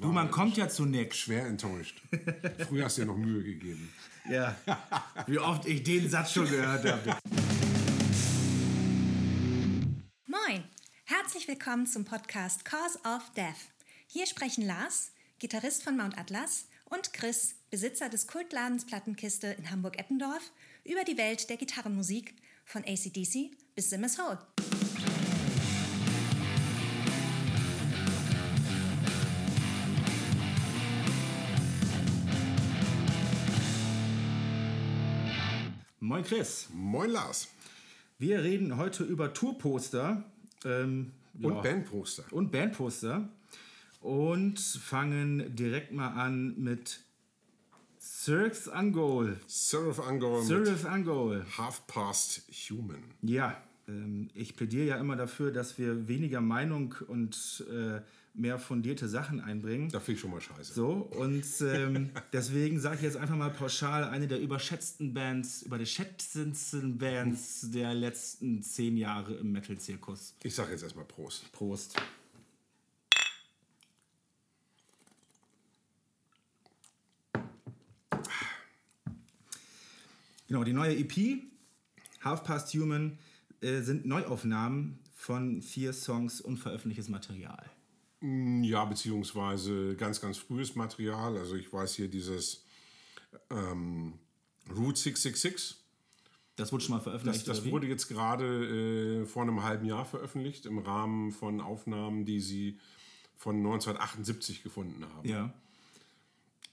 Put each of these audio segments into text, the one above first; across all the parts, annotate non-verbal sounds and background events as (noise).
ich Du, man kommt ja zu nix. schwer enttäuscht. Früher hast du dir noch Mühe gegeben. (laughs) Ja. Wie oft ich den Satz schon gehört habe. Moin, herzlich willkommen zum Podcast Cause of Death. Hier sprechen Lars, Gitarrist von Mount Atlas, und Chris, Besitzer des Kultladens Plattenkiste in Hamburg-Eppendorf, über die Welt der Gitarrenmusik von ACDC bis Simmers Hole. Moin Chris. Moin Lars. Wir reden heute über Tourposter ähm, Und ja, Bandposter. und Bandposter und fangen direkt mal an mit Cirques Angol. Seraph Angol Cirque Angol. Half Past Human. Ja, ähm, ich plädiere ja immer dafür, dass wir weniger Meinung und äh, mehr fundierte Sachen einbringen. Da finde ich schon mal scheiße. So, und ähm, (laughs) deswegen sage ich jetzt einfach mal pauschal, eine der überschätzten Bands, überschätzendsten Bands der letzten zehn Jahre im Metal-Zirkus. Ich sage jetzt erstmal Prost. Prost. Genau, die neue EP, Half Past Human, äh, sind Neuaufnahmen von vier Songs unveröffentlichtes Material. Ja, beziehungsweise ganz, ganz frühes Material. Also ich weiß hier dieses ähm, Route 666. Das wurde schon mal Das, veröffentlicht. das wie? wurde jetzt gerade äh, vor einem halben Jahr veröffentlicht im Rahmen von Aufnahmen, die sie von 1978 gefunden haben. Ja.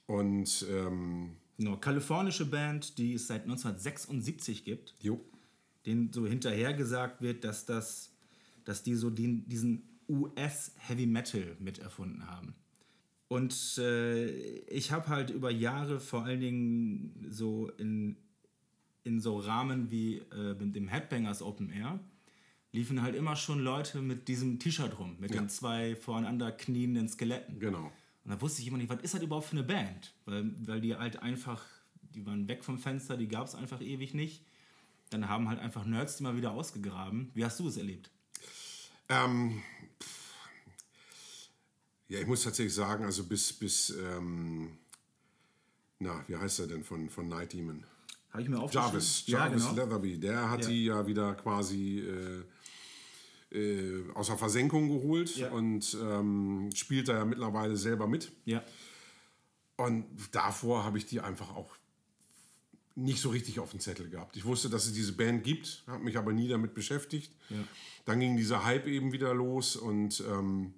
Und ähm, Genau, kalifornische Band, die es seit 1976 gibt, jo, denen so hinterher gesagt wird, dass, das, dass die so den, diesen US-Heavy Metal miterfunden haben. Und äh, ich habe halt über Jahre vor allen Dingen so in, in so Rahmen wie äh, mit dem Headbangers Open Air liefen halt immer schon Leute mit diesem T-Shirt rum, mit Ja. den zwei voreinander knienden Skeletten. genau. Und da wusste ich immer nicht, was ist das überhaupt für eine Band? Weil, weil die halt einfach, die waren weg vom Fenster, die gab es einfach ewig nicht. Dann haben halt einfach Nerds die mal wieder ausgegraben. Wie hast du es erlebt? Ähm, ja, ich muss tatsächlich sagen, also bis, bis ähm, na, wie heißt er denn von, von Night Demon? Habe ich mir aufgeschrieben? Jarvis, Ja, Jarvis genau. Leatherby, der hat Ja. die ja wieder quasi äh, äh, aus der Versenkung geholt Ja. und ähm, spielt da ja mittlerweile selber mit. Ja, Und davor habe ich die einfach auch nicht so richtig auf dem Zettel gehabt. Ich wusste, dass es diese Band gibt, habe mich aber nie damit beschäftigt. Dann ging dieser Hype eben wieder los und ähm,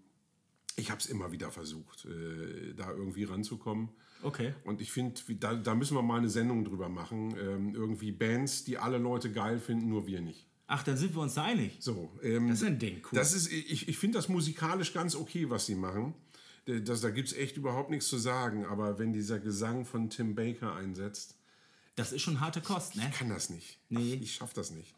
ich habe es immer wieder versucht, äh, da irgendwie ranzukommen. okay. Und ich finde, da, da müssen wir mal eine Sendung drüber machen. Ähm, irgendwie Bands, die alle Leute geil finden, nur wir nicht. Ach, dann sind wir uns da einig. So, ähm, Das ist ein Ding, cool. Das ist, ich ich finde das musikalisch ganz okay, was sie machen. Äh, Das, da gibt es echt überhaupt nichts zu sagen. Aber wenn dieser Gesang von Tim Baker einsetzt, Das ist schon harte Kost, ne? ich kann das nicht. Nee. Ich schaff das nicht.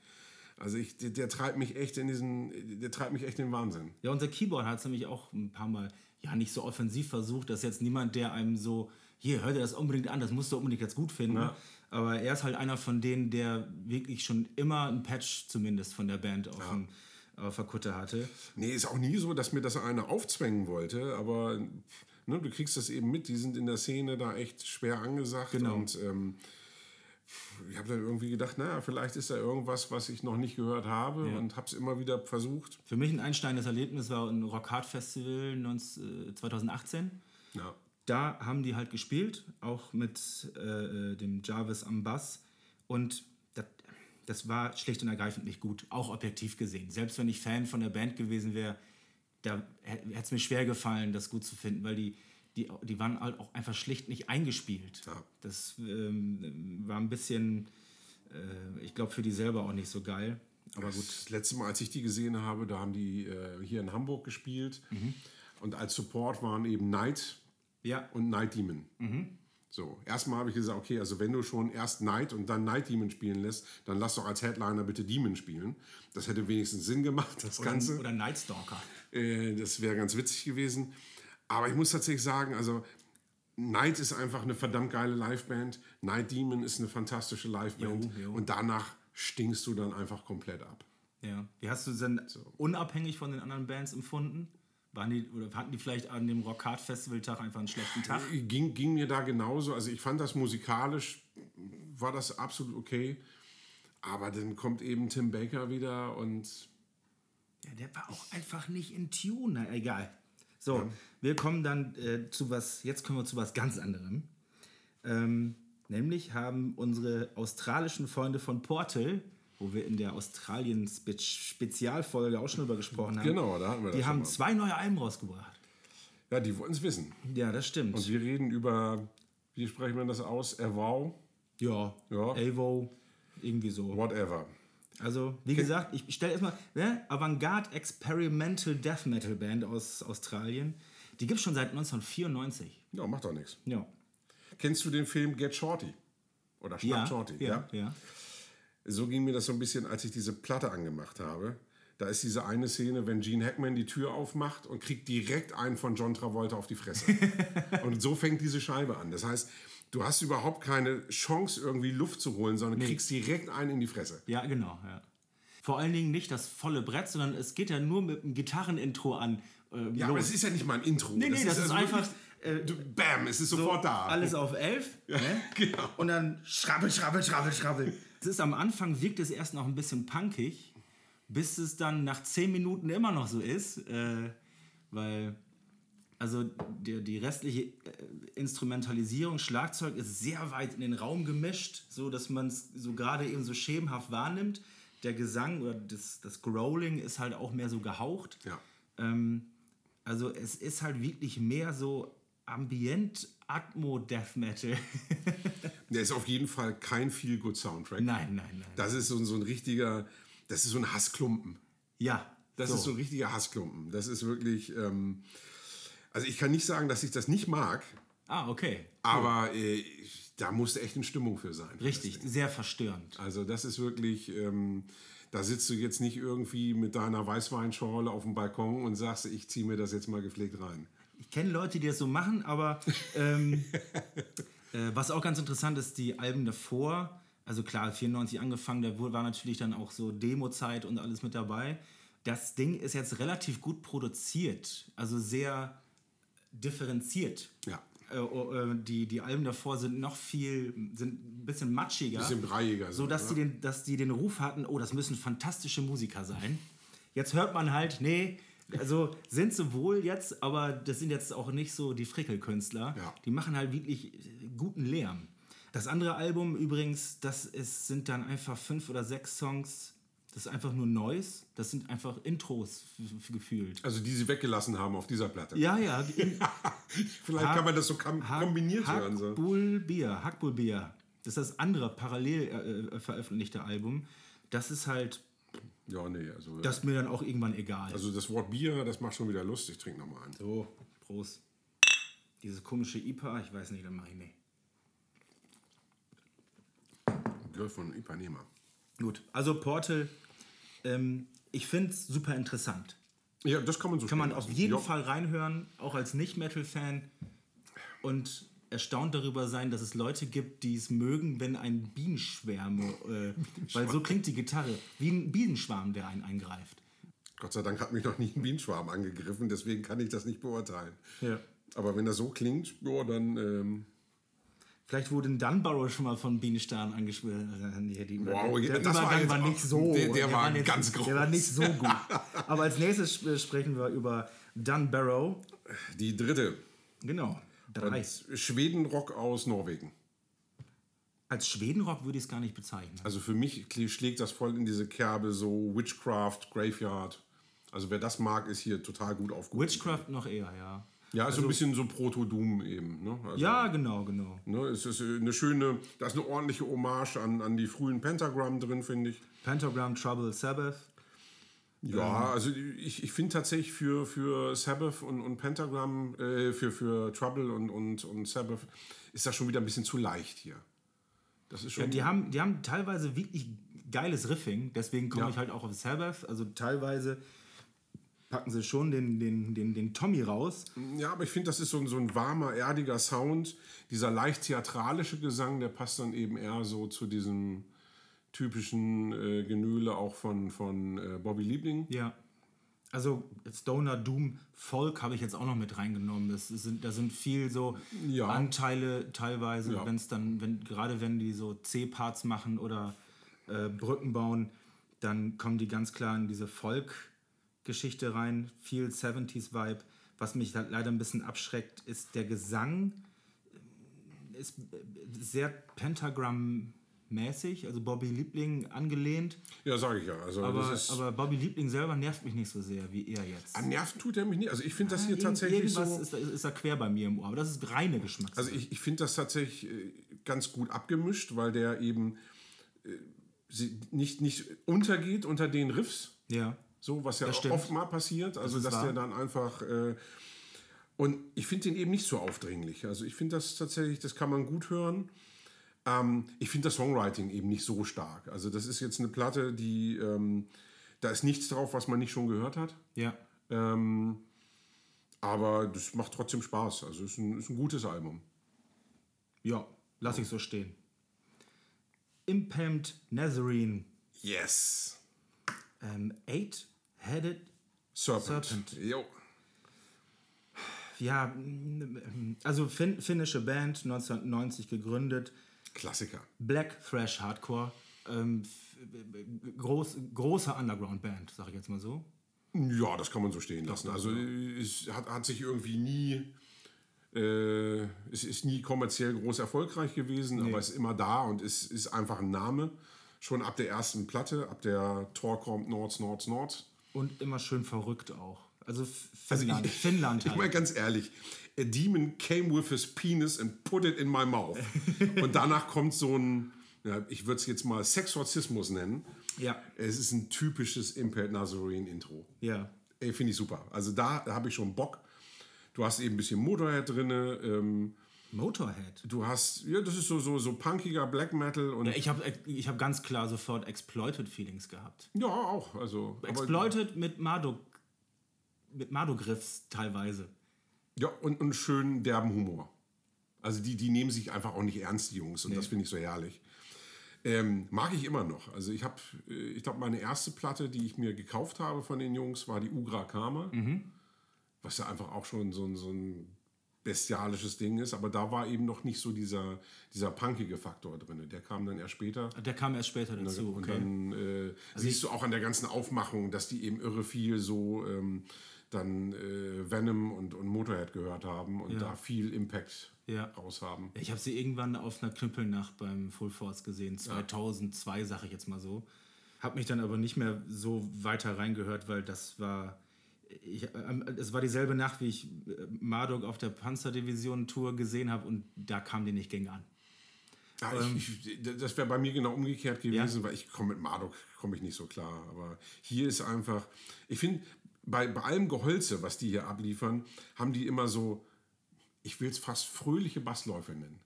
Also ich, der, der treibt mich echt in diesen, der treibt mich echt in den Wahnsinn. Ja, unser Keyboard hat es nämlich auch ein paar Mal, ja, nicht so offensiv versucht, dass jetzt niemand, der einem so, hier, hör dir das unbedingt an, das musst du unbedingt jetzt gut finden. Ja. Aber er ist halt einer von denen, der wirklich schon immer ein Patch zumindest von der Band auf, dem, auf der Kutte hatte. Nee, ist auch nie so, dass mir das einer aufzwängen wollte, aber ne, du kriegst das eben mit, die sind in der Szene da echt schwer angesagt. Genau. Und ähm, ich habe dann irgendwie gedacht, naja, vielleicht ist da irgendwas, was ich noch nicht gehört habe und habe es immer wieder versucht. Für mich ein einsteinendes Erlebnis war ein Rock Hard Festival 19, äh, 2018. Ja. Da haben die halt gespielt, auch mit äh, dem Jarvis am Bass. Und das, das war schlicht und ergreifend nicht gut, auch objektiv gesehen. Selbst wenn ich Fan von der Band gewesen wäre, da hätte es mir schwer gefallen, das gut zu finden, weil die, die, die waren halt auch einfach schlicht nicht eingespielt. Ja. Das ähm, war ein bisschen, äh, ich glaube, für die selber auch nicht so geil. Aber gut. Das letzte Mal, als ich die gesehen habe, da haben die äh, hier in Hamburg gespielt. Und als Support waren eben Night Ja, und Night Demon. So, erstmal habe ich gesagt, okay, also wenn du schon erst Night und dann Night Demon spielen lässt, dann lass doch als Headliner bitte Demon spielen. Das hätte wenigstens Sinn gemacht, das Ganze. oder, oder Night Stalker. Äh, das wäre ganz witzig gewesen. Aber ich muss tatsächlich sagen, also Night ist einfach eine verdammt geile Liveband. Night Demon ist eine fantastische Liveband. Jo, jo. Und danach stinkst du dann einfach komplett ab. Ja. Wie hast du denn unabhängig von den anderen Bands empfunden? Waren die, oder hatten die vielleicht an dem Rock Hard Festival Tag einfach einen schlechten Tag? Ging, ging mir da genauso. Also ich fand das musikalisch, war das absolut okay. Aber dann kommt eben Tim Baker wieder und Ja, der war auch einfach nicht in Tune. Na, egal. So, wir kommen dann äh, zu was, jetzt kommen wir zu was ganz anderem. Ähm, nämlich haben unsere australischen Freunde von Portal, wo wir in der Australien-Spezialfolge auch schon drüber gesprochen haben, Genau, da hatten wir das die haben mal. zwei neue Alben rausgebracht. ja, die wollten es wissen. Ja, das stimmt. Und wir reden über, wie sprechen wir das aus? Erwau, ja, Ja. Avo, irgendwie so. whatever. Also, wie gesagt, ich stelle erstmal, ne, Avantgarde Experimental Death Metal Band aus Australien. Die gibt es schon seit 1994. Ja, macht doch nichts. Ja. Kennst du den Film Get Shorty? Oder Schnapp Ja, Shorty? ja, ja. So ging mir das so ein bisschen, als ich diese Platte angemacht habe. Da ist diese eine Szene, wenn Gene Hackman die Tür aufmacht und kriegt direkt einen von John Travolta auf die Fresse. (laughs) und so fängt diese Scheibe an. Das heißt, du hast überhaupt keine Chance, irgendwie Luft zu holen, sondern kriegst direkt einen in die Fresse. Ja, genau. Ja. Vor allen Dingen nicht das volle Brett, sondern es geht ja nur mit einem Gitarrenintro an. äh, Ja, aber es ist ja nicht mal ein Intro. Nee, nee, das ist einfach, wirklich- du, bam, es ist so sofort da. alles auf elf. ne? (laughs) genau. Und dann schrabbel, schrabbel, schrabbel, schrabbel. Es ist am Anfang wirkt es erst noch ein bisschen punkig, bis es dann nach zehn Minuten immer noch so ist, äh, weil also die, die restliche äh, Instrumentalisierung, Schlagzeug ist sehr weit in den Raum gemischt, so dass man es so gerade eben so schemenhaft wahrnimmt. Der Gesang oder das, das Growling ist halt auch mehr so gehaucht. Ja. Ähm, also es ist halt wirklich mehr so Ambient Atmo Death Metal. (laughs) Der ist auf jeden Fall kein Feel-Good-Soundtrack. nein, nein, nein. Das ist so, so ein richtiger, das ist so ein Hassklumpen. Ja, Das so. ist so ein richtiger Hassklumpen. Das ist wirklich, ähm, also ich kann nicht sagen, dass ich das nicht mag, Ah, okay. aber äh, da musste echt eine Stimmung für sein. Richtig, sehr verstörend. Also das ist wirklich, ähm, da sitzt du jetzt nicht irgendwie mit deiner Weißweinschorle auf dem Balkon und sagst, ich ziehe mir das jetzt mal gepflegt rein. Ich kenne Leute, die das so machen, aber ähm, (laughs) äh, was auch ganz interessant ist, die Alben davor, also klar, 94 angefangen, da war natürlich dann auch so Demo-Zeit und alles mit dabei. Das Ding ist jetzt relativ gut produziert, also sehr differenziert. Ja. Äh, oh, äh, die, die Alben davor sind noch viel, sind ein bisschen matschiger. Bisschen breiiger. So dass die, den, dass die den Ruf hatten, oh, das müssen fantastische Musiker sein. Jetzt hört man halt, nee, also sind sie wohl jetzt, aber das sind jetzt auch nicht so die Frickelkünstler. Ja. Die machen halt wirklich guten Lärm. Das andere Album übrigens, das ist, sind dann einfach fünf oder sechs Songs. Das ist einfach nur Noise. Das sind einfach Intros gefühlt. Also die sie weggelassen haben auf dieser Platte. Ja, ja. (laughs) Vielleicht kann man das so kombiniert hören. So. Hackbullbier, Hackbullbier. Das ist das andere parallel äh, äh, veröffentlichte Album. Das ist halt, Ja, nee, also das ist mir dann auch irgendwann egal. Also das Wort Bier, das macht schon wieder Lust. Ich trinke nochmal einen. so, Prost. Dieses komische IPA, ich weiß nicht, dann mache ich nicht. Gehört von Ipanema. Gut, also Portal, ähm, ich finde es super interessant. Ja, das kann man so Kann man auf jeden ja. Fall reinhören, auch als Nicht-Metal-Fan. Und erstaunt darüber sein, dass es Leute gibt, die es mögen, wenn ein Bienenschwärm, äh, weil so klingt die Gitarre, wie ein Bienenschwarm, der einen eingreift. Gott sei Dank hat mich noch nie ein Bienenschwarm angegriffen, deswegen kann ich das nicht beurteilen. Ja. Aber wenn das so klingt, ja, dann. Ähm, Vielleicht wurde ein Dunbarrow schon mal von Bienenstern angeschwört. Die- Wow, der das war jetzt war, nicht so. der- der war nicht, ganz Der war groß. nicht so gut. (laughs) Aber als nächstes sp- sprechen wir über Dunbarrow. die dritte. Genau. Drei. Schwedenrock aus Norwegen. Als Schwedenrock würde ich es gar nicht bezeichnen. Also für mich schlägt das voll in diese Kerbe, so Witchcraft, Graveyard. Also wer das mag, ist hier total gut aufgehoben. Witchcraft noch eher, ja. Ja, ist so ein bisschen so Proto-Doom eben. Ne? Also, Ja, genau, genau. Ne, es ist äh, eine schöne, da ist eine ordentliche Hommage an, an die frühen Pentagram drin, finde ich. Pentagram, Trouble, Sabbath. Ja, also ich, ich finde tatsächlich für, für Sabbath und, und Pentagram, äh, für, für Trouble und, und, und Sabbath, ist das schon wieder ein bisschen zu leicht hier. Das ist schon. Ja, die, haben, die haben teilweise wirklich geiles Riffing, deswegen komme Ja. ich halt auch auf Sabbath. Also teilweise packen sie schon den, den, den, den Tommy raus. Ja, aber ich finde, das ist so ein, so ein warmer, erdiger Sound. Dieser leicht theatralische Gesang, der passt dann eben eher so zu diesem typischen äh, Genüle auch von, von äh, Bobby Liebling. Ja. Also Stoner Doom Folk habe ich jetzt auch noch mit reingenommen. Das sind, da sind viel so Ja. Anteile teilweise, Ja. wenn es dann, wenn, gerade wenn die so C-Parts machen oder äh, Brücken bauen, dann kommen die ganz klar in diese Folk-Geschichte rein. Viel 70s-Vibe. Was mich halt leider ein bisschen abschreckt, ist der Gesang ist sehr Pentagram-mäßig, also Bobby Liebling angelehnt. Ja, sage ich ja. Also Aber, aber Bobby Liebling selber nervt mich nicht so sehr wie er jetzt. an Nerven tut er mich nicht. Also ich finde das hier Irgend- tatsächlich Irgendwas so. ist, da- ist da quer bei mir im Ohr, aber das ist reine Geschmackssache. Also ich, ich finde das tatsächlich äh, ganz gut abgemischt, weil der eben äh, nicht, nicht untergeht unter den Riffs, ja. So was ja Das oft mal passiert. Also ist dass wahr. der dann einfach äh, und ich finde den eben nicht so aufdringlich. Also ich finde das tatsächlich, das kann man gut hören. Ähm, ich finde das Songwriting eben nicht so stark. Also das ist jetzt eine Platte, die ähm, da ist nichts drauf, was man nicht schon gehört hat. Ja. Ähm, aber das macht trotzdem Spaß. Also es ist ein, ist ein gutes Album. Ja, lass ich so stehen. Impalmed Nazarene. Yes. Ähm, Eight-Headed. Serpent. Serpent. Jo. Ja, also fin finnische Band, 1990 gegründet. Klassiker. Black Thrash Hardcore. Ähm, groß, große Underground-Band, sag ich jetzt mal so. Ja, das kann man so stehen lassen. Also es hat, hat sich irgendwie nie, äh, es ist nie kommerziell groß erfolgreich gewesen, aber es ist immer da und es ist einfach ein Name. Schon ab der ersten Platte, ab der Tor kommt Nords, Nords, Nords. Und immer schön verrückt auch. Also Also Finnland, ich- Finnland Ich halt. meine ganz ehrlich, a demon came with his penis and put it in my mouth. (laughs) und danach kommt so ein, ja, ich würde es jetzt mal Sexorzismus nennen. Ja. Es ist ein typisches Impaired Nazarene Intro. Ja. Ey, finde ich super. Also da habe ich schon Bock. Du hast eben ein bisschen Motorhead drin. Ähm, Motorhead. du hast, ja, das ist so, so, so punkiger Black Metal und Ja, ich habe ich hab ganz klar sofort Exploited Feelings gehabt. ja, auch. Also, aber- Exploited mit Marduk mit Marduk-Riffs teilweise. Ja, und, und schön derben Humor. Also die, die nehmen sich einfach auch nicht ernst, die Jungs. Und das finde ich so herrlich. Ähm, mag ich immer noch. Also ich habe, äh, ich glaube, meine erste Platte, die ich mir gekauft habe von den Jungs, war die Ugra Karma. Was ja einfach auch schon so, ein- so ein bestialisches Ding ist. Aber da war eben noch nicht so dieser, dieser punkige Faktor drin. Der kam dann erst später. Der kam erst später dazu. Und Okay. dann äh, siehst du auch an der ganzen Aufmachung, dass die eben irre viel so ähm, dann äh, Venom und, und Motorhead gehört haben und da viel Impact Ja. raus haben. Ich habe sie irgendwann auf einer Knüppelnacht beim Full Force gesehen, 2002 sage ich jetzt mal so. Habe mich dann aber nicht mehr so weiter reingehört, weil das war ich, ähm, es war dieselbe Nacht, wie ich äh, Marduk auf der Panzerdivision-Tour gesehen habe und da kam die nicht gegen an. Ja, ich, ich, das wäre bei mir genau umgekehrt gewesen, weil ich komme mit Marduk komme ich nicht so klar. Aber hier ist einfach, ich finde, bei, bei allem Geholze, was die hier abliefern, haben die immer so, ich will es fast fröhliche Bassläufe nennen.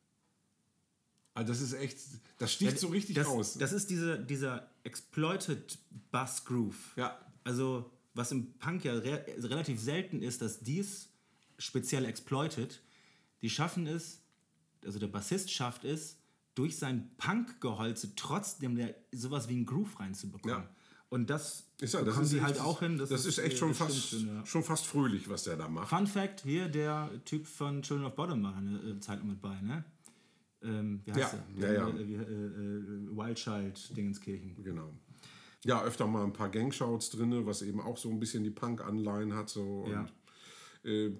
Also das ist echt, das sticht so richtig das, raus. Das ist diese, dieser Exploited Bass Groove. Ja. Also, was im Punk ja re relativ selten ist, dass dies speziell Exploited, die schaffen es, also der Bassist schafft es, durch sein Punk-Geholze trotzdem der, sowas wie einen Groove reinzubekommen. Ja. Und das Ist ja, das ist sie halt auch hin. Das, ist echt äh, schon fast, schön, ja. schon fast fröhlich, was der da macht. Fun Fact: hier, der Typ von Children of Bottom war eine äh, Zeit mit bei, ne? Ähm, wie heißt Ja, der? ja, ja. Äh, wie, äh, äh, Wildchild Dingenskirchen. Genau. Ja, öfter mal ein paar Gangshouts drin, was eben auch so ein bisschen die Punk-Anleihen hat. So. Und, Ja. äh,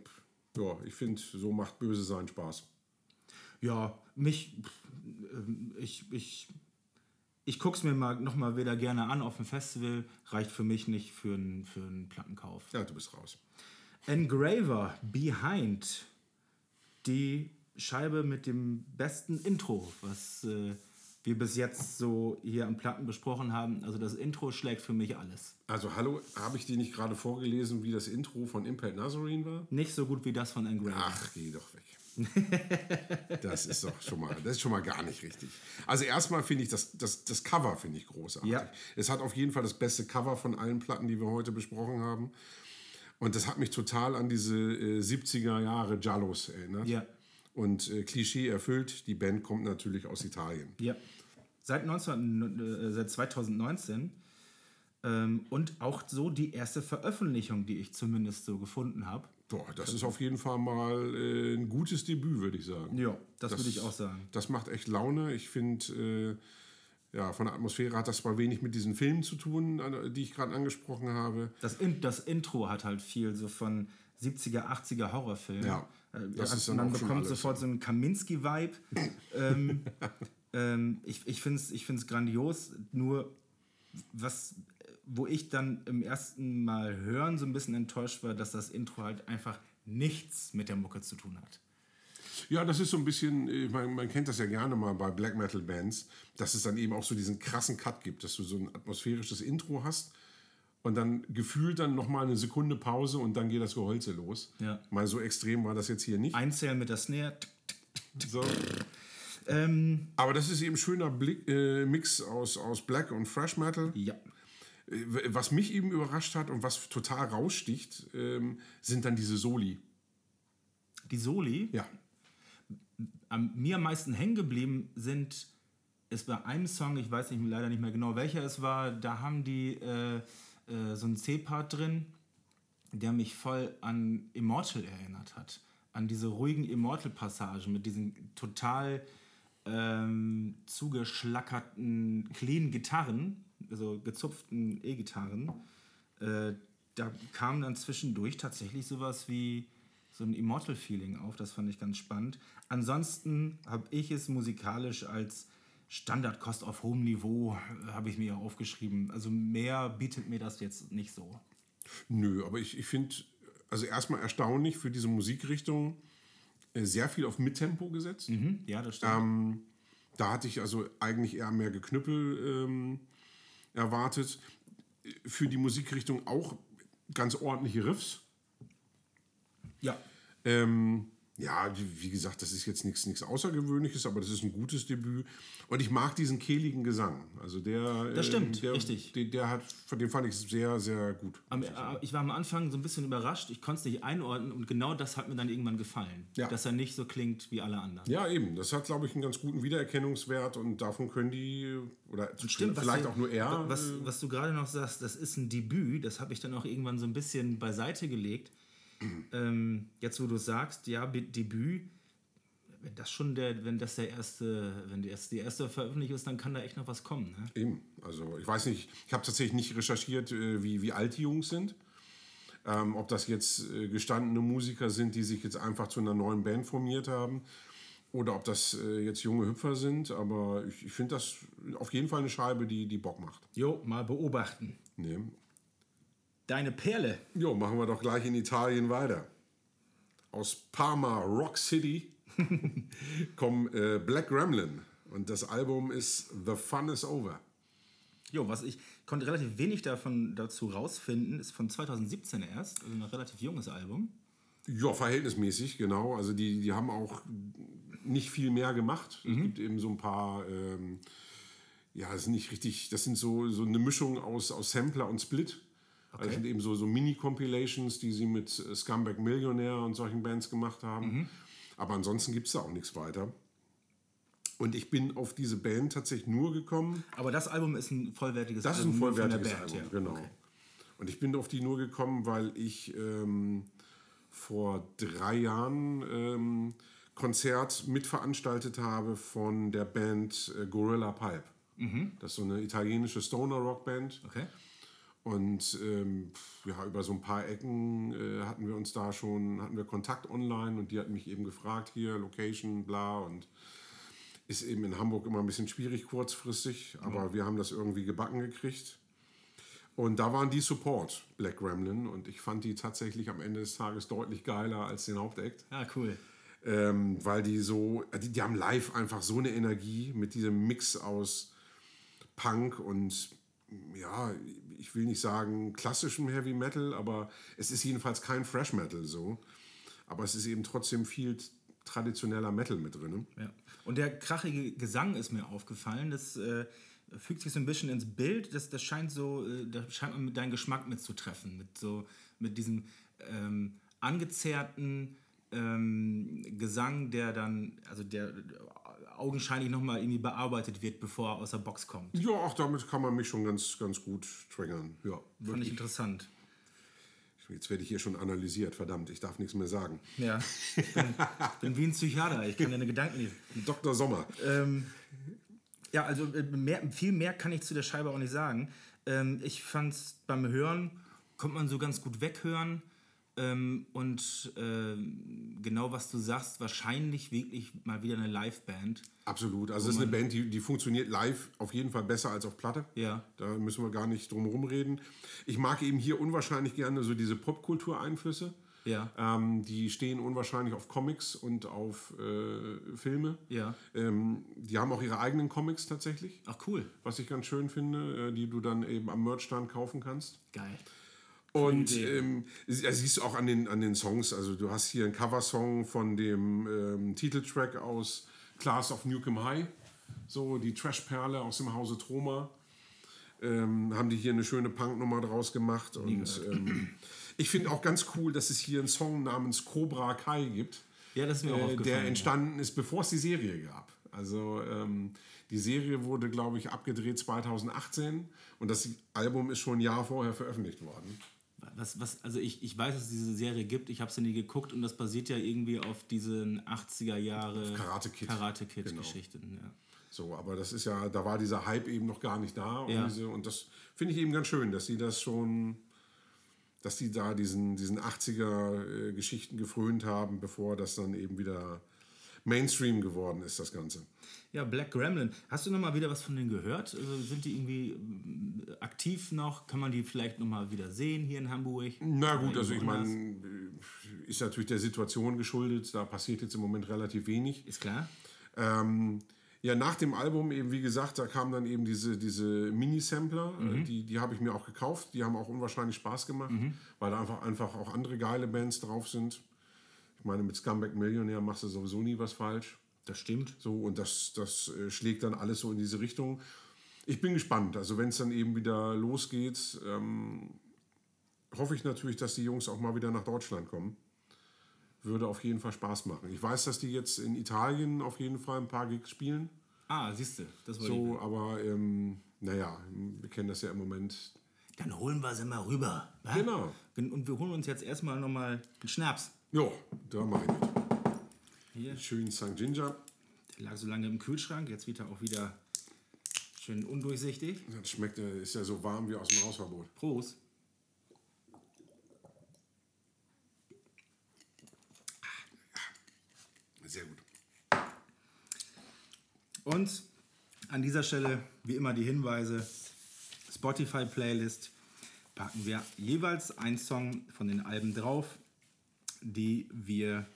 ja, ich finde, so macht Böse sein Spaß. Ja, mich, ähm, ich, ich, ich gucke es mir mal noch mal wieder gerne an auf dem Festival. Reicht für mich nicht für einen für einen Plattenkauf. Ja, du bist raus. Engraver Behind. Die Scheibe mit dem besten Intro, was äh, wir bis jetzt so hier am Platten besprochen haben. Also das Intro schlägt für mich alles. Also, hallo, habe ich dir nicht gerade vorgelesen, wie das Intro von Impact Nazarene war? Nicht so gut wie das von Engraver. Ach, geh doch weg. (laughs) Das ist doch schon mal, das ist schon mal gar nicht richtig. Also erstmal finde ich das, das, das Cover finde ich großartig. Ja. Es hat auf jeden Fall das beste Cover von allen Platten, die wir heute besprochen haben. Und das hat mich total an diese äh, 70er Jahre Jallos erinnert. Ja. Und äh, Klischee erfüllt, die Band kommt natürlich aus Italien. Ja. Seit, 19, äh, seit 2019 Ähm, und auch so die erste Veröffentlichung, die ich zumindest so gefunden habe. Boah, das ist auf jeden Fall mal äh, ein gutes Debüt, würde ich sagen. Ja, das, würde ich auch sagen. Das macht echt Laune. Ich finde, äh, ja, von der Atmosphäre hat das zwar wenig mit diesen Filmen zu tun, die ich gerade angesprochen habe. Das, In das Intro hat halt viel so von 70er, 80er Horrorfilmen. Ja, Äh, das also ist dann man auch schon bekommt sofort so einen Kaminski-Vibe. ähm, (laughs) ähm, ich ich finde es ich find's grandios, nur was, wo ich dann im ersten Mal hören so ein bisschen enttäuscht war, dass das Intro halt einfach nichts mit der Mucke zu tun hat. Ja, das ist so ein bisschen, ich meine, man kennt das ja gerne mal bei Black Metal Bands, dass es dann eben auch so diesen krassen Cut gibt, dass du so ein atmosphärisches Intro hast und dann gefühlt dann nochmal eine Sekunde Pause und dann geht das Geholze los. Ja. Mal so extrem war das jetzt hier nicht. Einzählen mit der Snare. So. Ähm, Aber das ist eben ein schöner Blick, äh, Mix aus, aus Black und Fresh Metal. ja. Äh, Was mich eben überrascht hat und was total raussticht, ähm, sind dann diese Soli. Die Soli, Ja. am, mir am meisten hängen geblieben sind, ist bei einem Song, ich weiß nicht, leider nicht mehr genau welcher es war, da haben die äh, äh, so einen C-Part drin, der mich voll an Immortal erinnert hat. An diese ruhigen Immortal-Passagen mit diesen total ähm, zugeschlackerten, clean Gitarren, also gezupften E-Gitarren. Äh, da kam dann zwischendurch tatsächlich sowas wie so ein Immortal-Feeling auf. Das fand ich ganz spannend. Ansonsten habe ich es musikalisch als Standardkost auf hohem Niveau, äh, habe ich mir aufgeschrieben. Also mehr bietet mir das jetzt nicht so. Nö, aber ich, ich finde, also erstmal erstaunlich für diese Musikrichtung sehr viel auf Mittempo gesetzt. Mhm, ja, das stimmt. Ähm, da hatte ich also eigentlich eher mehr Geknüppel ähm, erwartet. Für die Musikrichtung auch ganz ordentliche Riffs. ja, Ähm, ja, wie gesagt, das ist jetzt nichts nichts Außergewöhnliches, aber das ist ein gutes Debüt. Und ich mag diesen kehligen Gesang. Also der, Das stimmt, ähm, der, richtig. Der, der hat, den fand ich sehr, sehr gut. Am, äh, ich war am Anfang so ein bisschen überrascht. Ich konnte es nicht einordnen und genau das hat mir dann irgendwann gefallen. Ja. Dass er nicht so klingt wie alle anderen. Ja, eben. Das hat, glaube ich, einen ganz guten Wiedererkennungswert und davon können die, oder Stimmt, vielleicht du- auch nur er. Was, äh, was du gerade noch sagst, das ist ein Debüt, das habe ich dann auch irgendwann so ein bisschen beiseite gelegt. Ähm, jetzt, wo du sagst, ja, Debüt, wenn das schon der, wenn das der erste, wenn das die erste Veröffentlichung ist, dann kann da echt noch was kommen. Ne? Eben. Also ich weiß nicht, ich habe tatsächlich nicht recherchiert, äh, wie, wie alt die Jungs sind. Ähm, ob das jetzt äh, gestandene Musiker sind, die sich jetzt einfach zu einer neuen Band formiert haben. Oder ob das äh, jetzt junge Hüpfer sind. Aber ich, ich finde das auf jeden Fall eine Scheibe, die, die Bock macht. Jo, mal beobachten. Nee. Deine Perle. Jo, machen wir doch gleich in Italien weiter. Aus Parma, Rock City, (laughs) kommen äh, Black Gremlin. Und das Album ist The Fun is Over. Jo, was ich konnte relativ wenig davon dazu rausfinden, ist von 2017 erst, also ein relativ junges Album. Ja, verhältnismäßig, genau. Also die, die haben auch nicht viel mehr gemacht. Es gibt eben so ein paar, ähm, ja, das sind nicht richtig, das sind so, so eine Mischung aus, aus Sampler und Split. Also das sind eben so, so Mini-Compilations, die sie mit äh, Scumbag Millionaire und solchen Bands gemacht haben. Aber ansonsten gibt es da auch nichts weiter. Und ich bin auf diese Band tatsächlich nur gekommen, Aber das Album ist ein vollwertiges das ist ein Album vollwertiges Band, Album, ja. genau. Okay. Und ich bin auf die nur gekommen, weil ich ähm, vor drei Jahren ähm, Konzert mitveranstaltet habe von der Band äh, Gorilla Pipe. Das ist so eine italienische Stoner-Rock-Band. Okay. Und ähm, ja, über so ein paar Ecken äh, hatten wir uns da schon, hatten wir Kontakt online und die hat mich eben gefragt, hier, Location, bla und ist eben in Hamburg immer ein bisschen schwierig kurzfristig, aber wir haben das irgendwie gebacken gekriegt. Und da waren die Support, Black Gremlin, und ich fand die tatsächlich am Ende des Tages deutlich geiler als den Hauptakt. Ah, cool. Ähm, weil die so, die, die haben live einfach so eine Energie mit diesem Mix aus Punk und ja, ich will nicht sagen klassischem Heavy Metal, aber es ist jedenfalls kein Fresh Metal so. Aber es ist eben trotzdem viel traditioneller Metal mit drin. Ja. Und der krachige Gesang ist mir aufgefallen. Das äh, fügt sich so ein bisschen ins Bild. Das, das scheint so, äh, da scheint man mit deinem Geschmack mitzutreffen. Mit so, mit diesem ähm, angezerrten ähm, Gesang, der dann, also der augenscheinlich nochmal irgendwie bearbeitet wird, bevor er aus der Box kommt. Ja, auch damit kann man mich schon ganz, ganz gut triggern. Ja, Fand ich wirklich. interessant. Jetzt werde ich hier schon analysiert, verdammt, ich darf nichts mehr sagen. Ja, ich bin, ich bin wie ein Psychiater, ich kann deine Gedanken lesen. (laughs) Dr. Sommer. Ähm, ja, also äh, mehr, viel mehr kann ich zu der Scheibe auch nicht sagen. Ähm, ich fand es beim Hören, kommt man so ganz gut weghören. Ähm, und ähm, genau was du sagst, wahrscheinlich wirklich mal wieder eine Liveband. Absolut. Also das ist eine Band, die, die funktioniert live auf jeden Fall besser als auf Platte. Ja. Da müssen wir gar nicht drum herum reden. Ich mag eben hier unwahrscheinlich gerne so diese Popkultureinflüsse. Ja. Ähm, die stehen unwahrscheinlich auf Comics und auf äh, Filme. Ja. Ähm, die haben auch ihre eigenen Comics tatsächlich, Ach cool, was ich ganz schön finde, äh, die du dann eben am Merchstand kaufen kannst. geil. Und ähm, das siehst du auch an den, an den Songs. Also du hast hier einen Coversong von dem ähm, Titeltrack aus Class of Newcomb High. So die Trashperle aus dem Hause Troma. Ähm, haben die hier eine schöne Punknummer draus gemacht. Und ähm, ich finde auch ganz cool, dass es hier einen Song namens Cobra Kai gibt. Ja, das ist mir auch Äh, aufgefallen. der entstanden ist, bevor es die Serie gab. Also ähm, die Serie wurde, glaube ich, abgedreht 2018 und das Album ist schon ein Jahr vorher veröffentlicht worden. Was, was, also ich, ich weiß, dass es diese Serie gibt, ich habe sie nie geguckt und das basiert ja irgendwie auf diesen 80er Jahre Karate Kid. Karate Kid Genau. Geschichten. Ja. So, aber das ist ja, da war dieser Hype eben noch gar nicht da. Und, Ja. diese, und das finde ich eben ganz schön, dass sie das schon, dass die da diesen, diesen 80er äh, Geschichten gefrönt haben, bevor das dann eben wieder Mainstream geworden ist, das Ganze. Ja, Black Gremlin. Hast du noch mal wieder was von denen gehört? Also sind die irgendwie mm, aktiv noch? Kann man die vielleicht noch mal wieder sehen hier in Hamburg? Na gut, also ich meine, äh, ist natürlich der Situation geschuldet, da passiert jetzt im Moment relativ wenig. Ist klar? Ähm, ja, nach dem Album eben, wie gesagt, da kamen dann eben diese, diese Mini-Sampler, äh, die, die habe ich mir auch gekauft, die haben auch unwahrscheinlich Spaß gemacht, weil da einfach, einfach auch andere geile Bands drauf sind. Ich meine, mit Scumbag Millionaire machst du sowieso nie was falsch. Das stimmt. So, und das, das äh, schlägt dann alles so in diese Richtung. Ich bin gespannt. Also, wenn es dann eben wieder losgeht, ähm, hoffe ich natürlich, dass die Jungs auch mal wieder nach Deutschland kommen. Würde auf jeden Fall Spaß machen. Ich weiß, dass die jetzt in Italien auf jeden Fall ein paar Gigs spielen. Ah, siehst du, das wollte So, aber ähm, naja, wir kennen das ja im Moment. Dann holen wir sie mal rüber. wa? Genau. Und wir holen uns jetzt erstmal noch mal einen Schnaps. Ja, da mache ich mit. Hier, Schön St. Ginger. der lag so lange im Kühlschrank, jetzt wird er auch wieder schön undurchsichtig. Das schmeckt, äh, ist ja so warm wie aus dem Hausverbot. Prost. Sehr gut. Und an dieser Stelle, wie immer, die Hinweise: Spotify-Playlist packen wir jeweils einen Song von den Alben drauf, die wir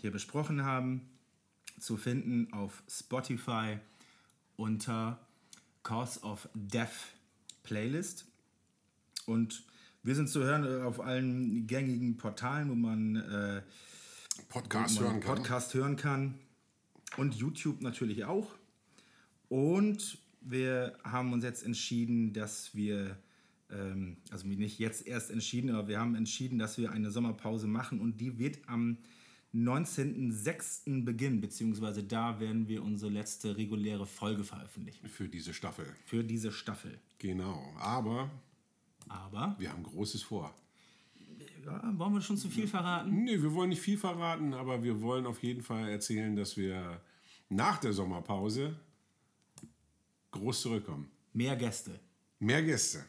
hier besprochen haben, zu finden auf Spotify unter Cause of Death Playlist. Und wir sind zu hören äh, auf allen gängigen Portalen, wo man äh, Podcast wo man hören kann. Podcast hören kann. Und YouTube natürlich auch. Und wir haben uns jetzt entschieden, dass wir, ähm, also nicht jetzt erst entschieden, aber wir haben entschieden, dass wir eine Sommerpause machen und die wird am 19.06. beginnen, beziehungsweise da werden wir unsere letzte reguläre Folge veröffentlichen Für diese Staffel. für diese Staffel. Genau. Aber Aber, wir haben Großes vor. ja, wollen wir schon zu viel verraten? Nee, wir wollen nicht viel verraten, aber wir wollen auf jeden Fall erzählen, dass wir nach der Sommerpause groß zurückkommen. Mehr Gäste. Mehr Gäste.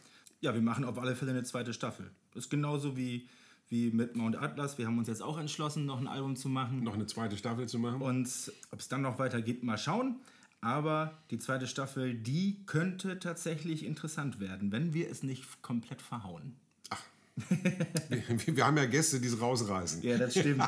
Ja, wir machen auf alle Fälle eine zweite Staffel. Ist genauso wie, wie mit Mount Atlas. Wir haben uns jetzt auch entschlossen, noch ein Album zu machen. Noch eine zweite Staffel zu machen. Und ob es dann noch weitergeht, mal schauen. Aber die zweite Staffel, die könnte tatsächlich interessant werden, wenn wir es nicht komplett verhauen. Wir, wir haben ja Gäste, die es rausreißen. Ja, das stimmt.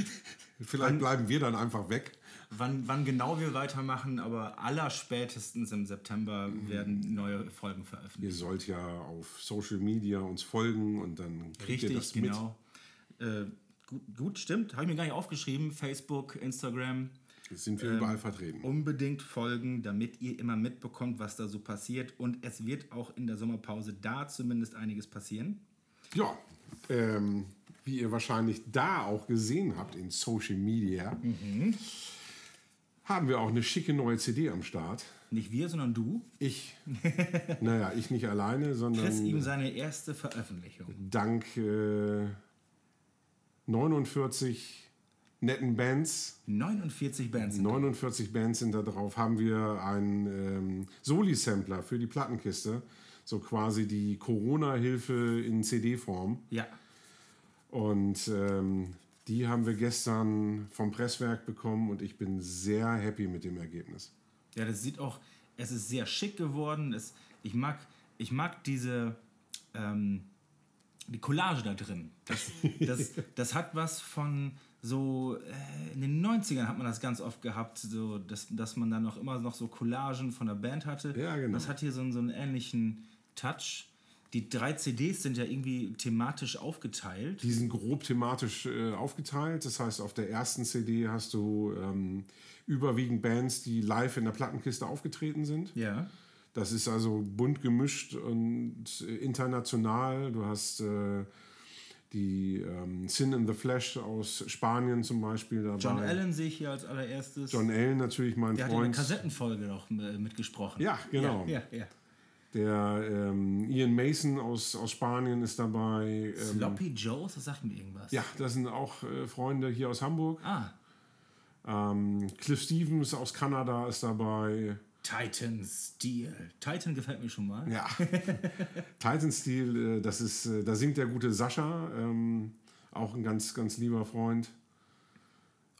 (laughs) Vielleicht bleiben wir dann einfach weg. Wann, wann genau wir weitermachen, aber allerspätestens im September werden neue Folgen veröffentlicht. Ihr sollt ja auf Social Media uns folgen und dann kriegt ihr das Richtig, genau. Äh, gut, gut, stimmt. Habe ich mir gar nicht aufgeschrieben. Facebook, Instagram. mit. Jetzt sind wir überall vertreten. Unbedingt folgen, damit ihr immer mitbekommt, was da so passiert. Und es wird auch in der Sommerpause da zumindest einiges passieren. Ja, ähm, wie ihr wahrscheinlich da auch gesehen habt in Social Media, haben wir auch eine schicke neue CD am Start. Nicht wir, sondern du. Ich, (laughs) naja, ich nicht alleine, sondern Chris ihm seine erste Veröffentlichung. dank äh, 49 netten Bands 49 Bands. 49 Bands sind da drauf, haben wir einen ähm, Soli-Sampler für die Plattenkiste. So quasi die Corona-Hilfe in CD-Form. Ja. Und ähm, die haben wir gestern vom Presswerk bekommen und ich bin sehr happy mit dem Ergebnis. Ja, das sieht auch, es ist sehr schick geworden. Es, ich, mag, ich mag diese, ähm, die Collage da drin. Das, (laughs) das, das hat was von so, äh, in den 90ern hat man das ganz oft gehabt, so, dass, dass man dann noch immer noch so Collagen von der Band hatte. Ja, genau. Das hat hier so, so einen ähnlichen Touch. Die drei CDs sind ja irgendwie thematisch aufgeteilt. Die sind grob thematisch äh, aufgeteilt. Das heißt, auf der ersten CD hast du ähm, überwiegend Bands, die live in der Plattenkiste aufgetreten sind. Ja. Das ist also bunt gemischt und international. Du hast äh, die ähm, Sin in the Flesh aus Spanien zum Beispiel dabei. John Allen sehe ich hier als allererstes. John Allen natürlich mein Der hat ja eine Freund. Kassettenfolge noch äh, mitgesprochen. Ja, genau. Ja, ja, ja. Der ähm, Ian Mason aus, aus Spanien ist dabei. Ähm, Sloppy Joes, das sagt mir irgendwas. ja, das sind auch äh, Freunde hier aus Hamburg. Ah, Ähm, Cliff Stevens aus Kanada ist dabei. Titan Steel. Titan gefällt mir schon mal. Ja. (laughs) Titan Steel, äh, das ist, äh, da singt der gute Sascha, ähm, auch ein ganz, ganz lieber Freund.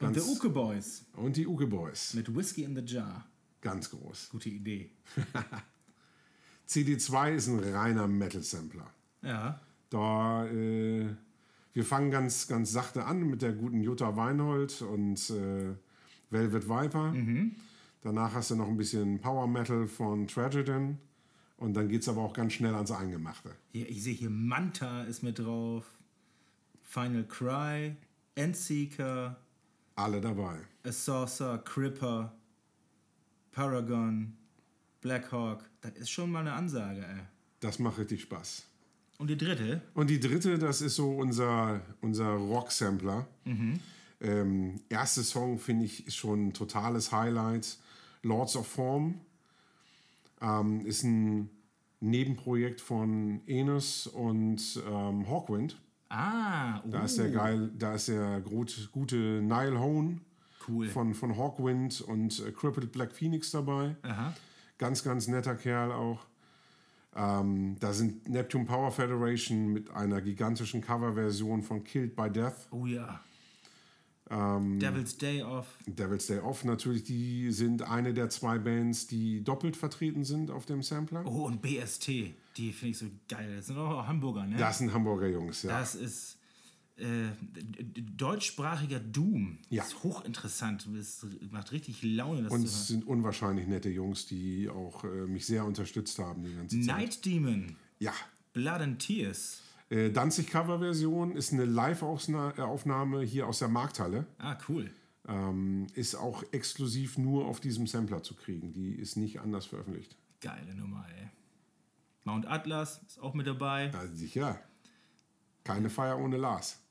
Und Ganz- The Uke Boys Und die Uke Boys, mit Whiskey in the Jar. ganz groß. Gute Idee. (laughs) CD2 ist ein reiner Metal-Sampler. Ja. Da, äh, wir fangen ganz, ganz sachte an mit der guten Jutta Weinhold und äh, Velvet Viper. Danach hast du noch ein bisschen Power Metal von Tragedon. Und dann geht es aber auch ganz schnell ans Eingemachte. Hier, ich sehe hier Manta ist mit drauf. Final Cry. Endseeker. Alle dabei. A Saucer. Cripper. Paragon. Blackhawk. Das ist schon mal eine Ansage, ey. Das macht richtig Spaß. Und die dritte? Und die dritte, das ist so unser, unser Rock-Sampler. Ähm, erste Song, finde ich, ist schon ein totales Highlight. Lords of Form ähm, ist ein Nebenprojekt von Enos und ähm, Hawkwind. Ah, oh. Da ist der geil, da ist der gut, gute Nile Hone Cool. von, von Hawkwind und äh, Crippled Black Phoenix dabei. Aha. Ganz, ganz netter Kerl auch. Ähm, da sind Neptune Power Federation mit einer gigantischen Coverversion von Killed by Death. Oh ja. Ähm, Devil's Day Off. Devil's Day Off natürlich, die sind eine der zwei Bands, die doppelt vertreten sind auf dem Sampler. Oh, und BST. Die finde ich so geil. Das sind auch Hamburger, ne? Das sind Hamburger Jungs, ja. Das ist äh, deutschsprachiger Doom. Ja. Ist hochinteressant. Das macht richtig Laune, das Und es sind unwahrscheinlich nette Jungs, die auch äh, mich sehr unterstützt haben die ganze Zeit. Night Demon. Ja. Blood and Tears. Äh, Danzig Coverversion ist eine Live-Aufnahme hier aus der Markthalle. Ah, cool. Ähm, ist auch exklusiv nur auf diesem Sampler zu kriegen. Die ist nicht anders veröffentlicht. Geile Nummer, ey. Mount Atlas ist auch mit dabei. Ja, sicher. Keine Feier ohne Lars.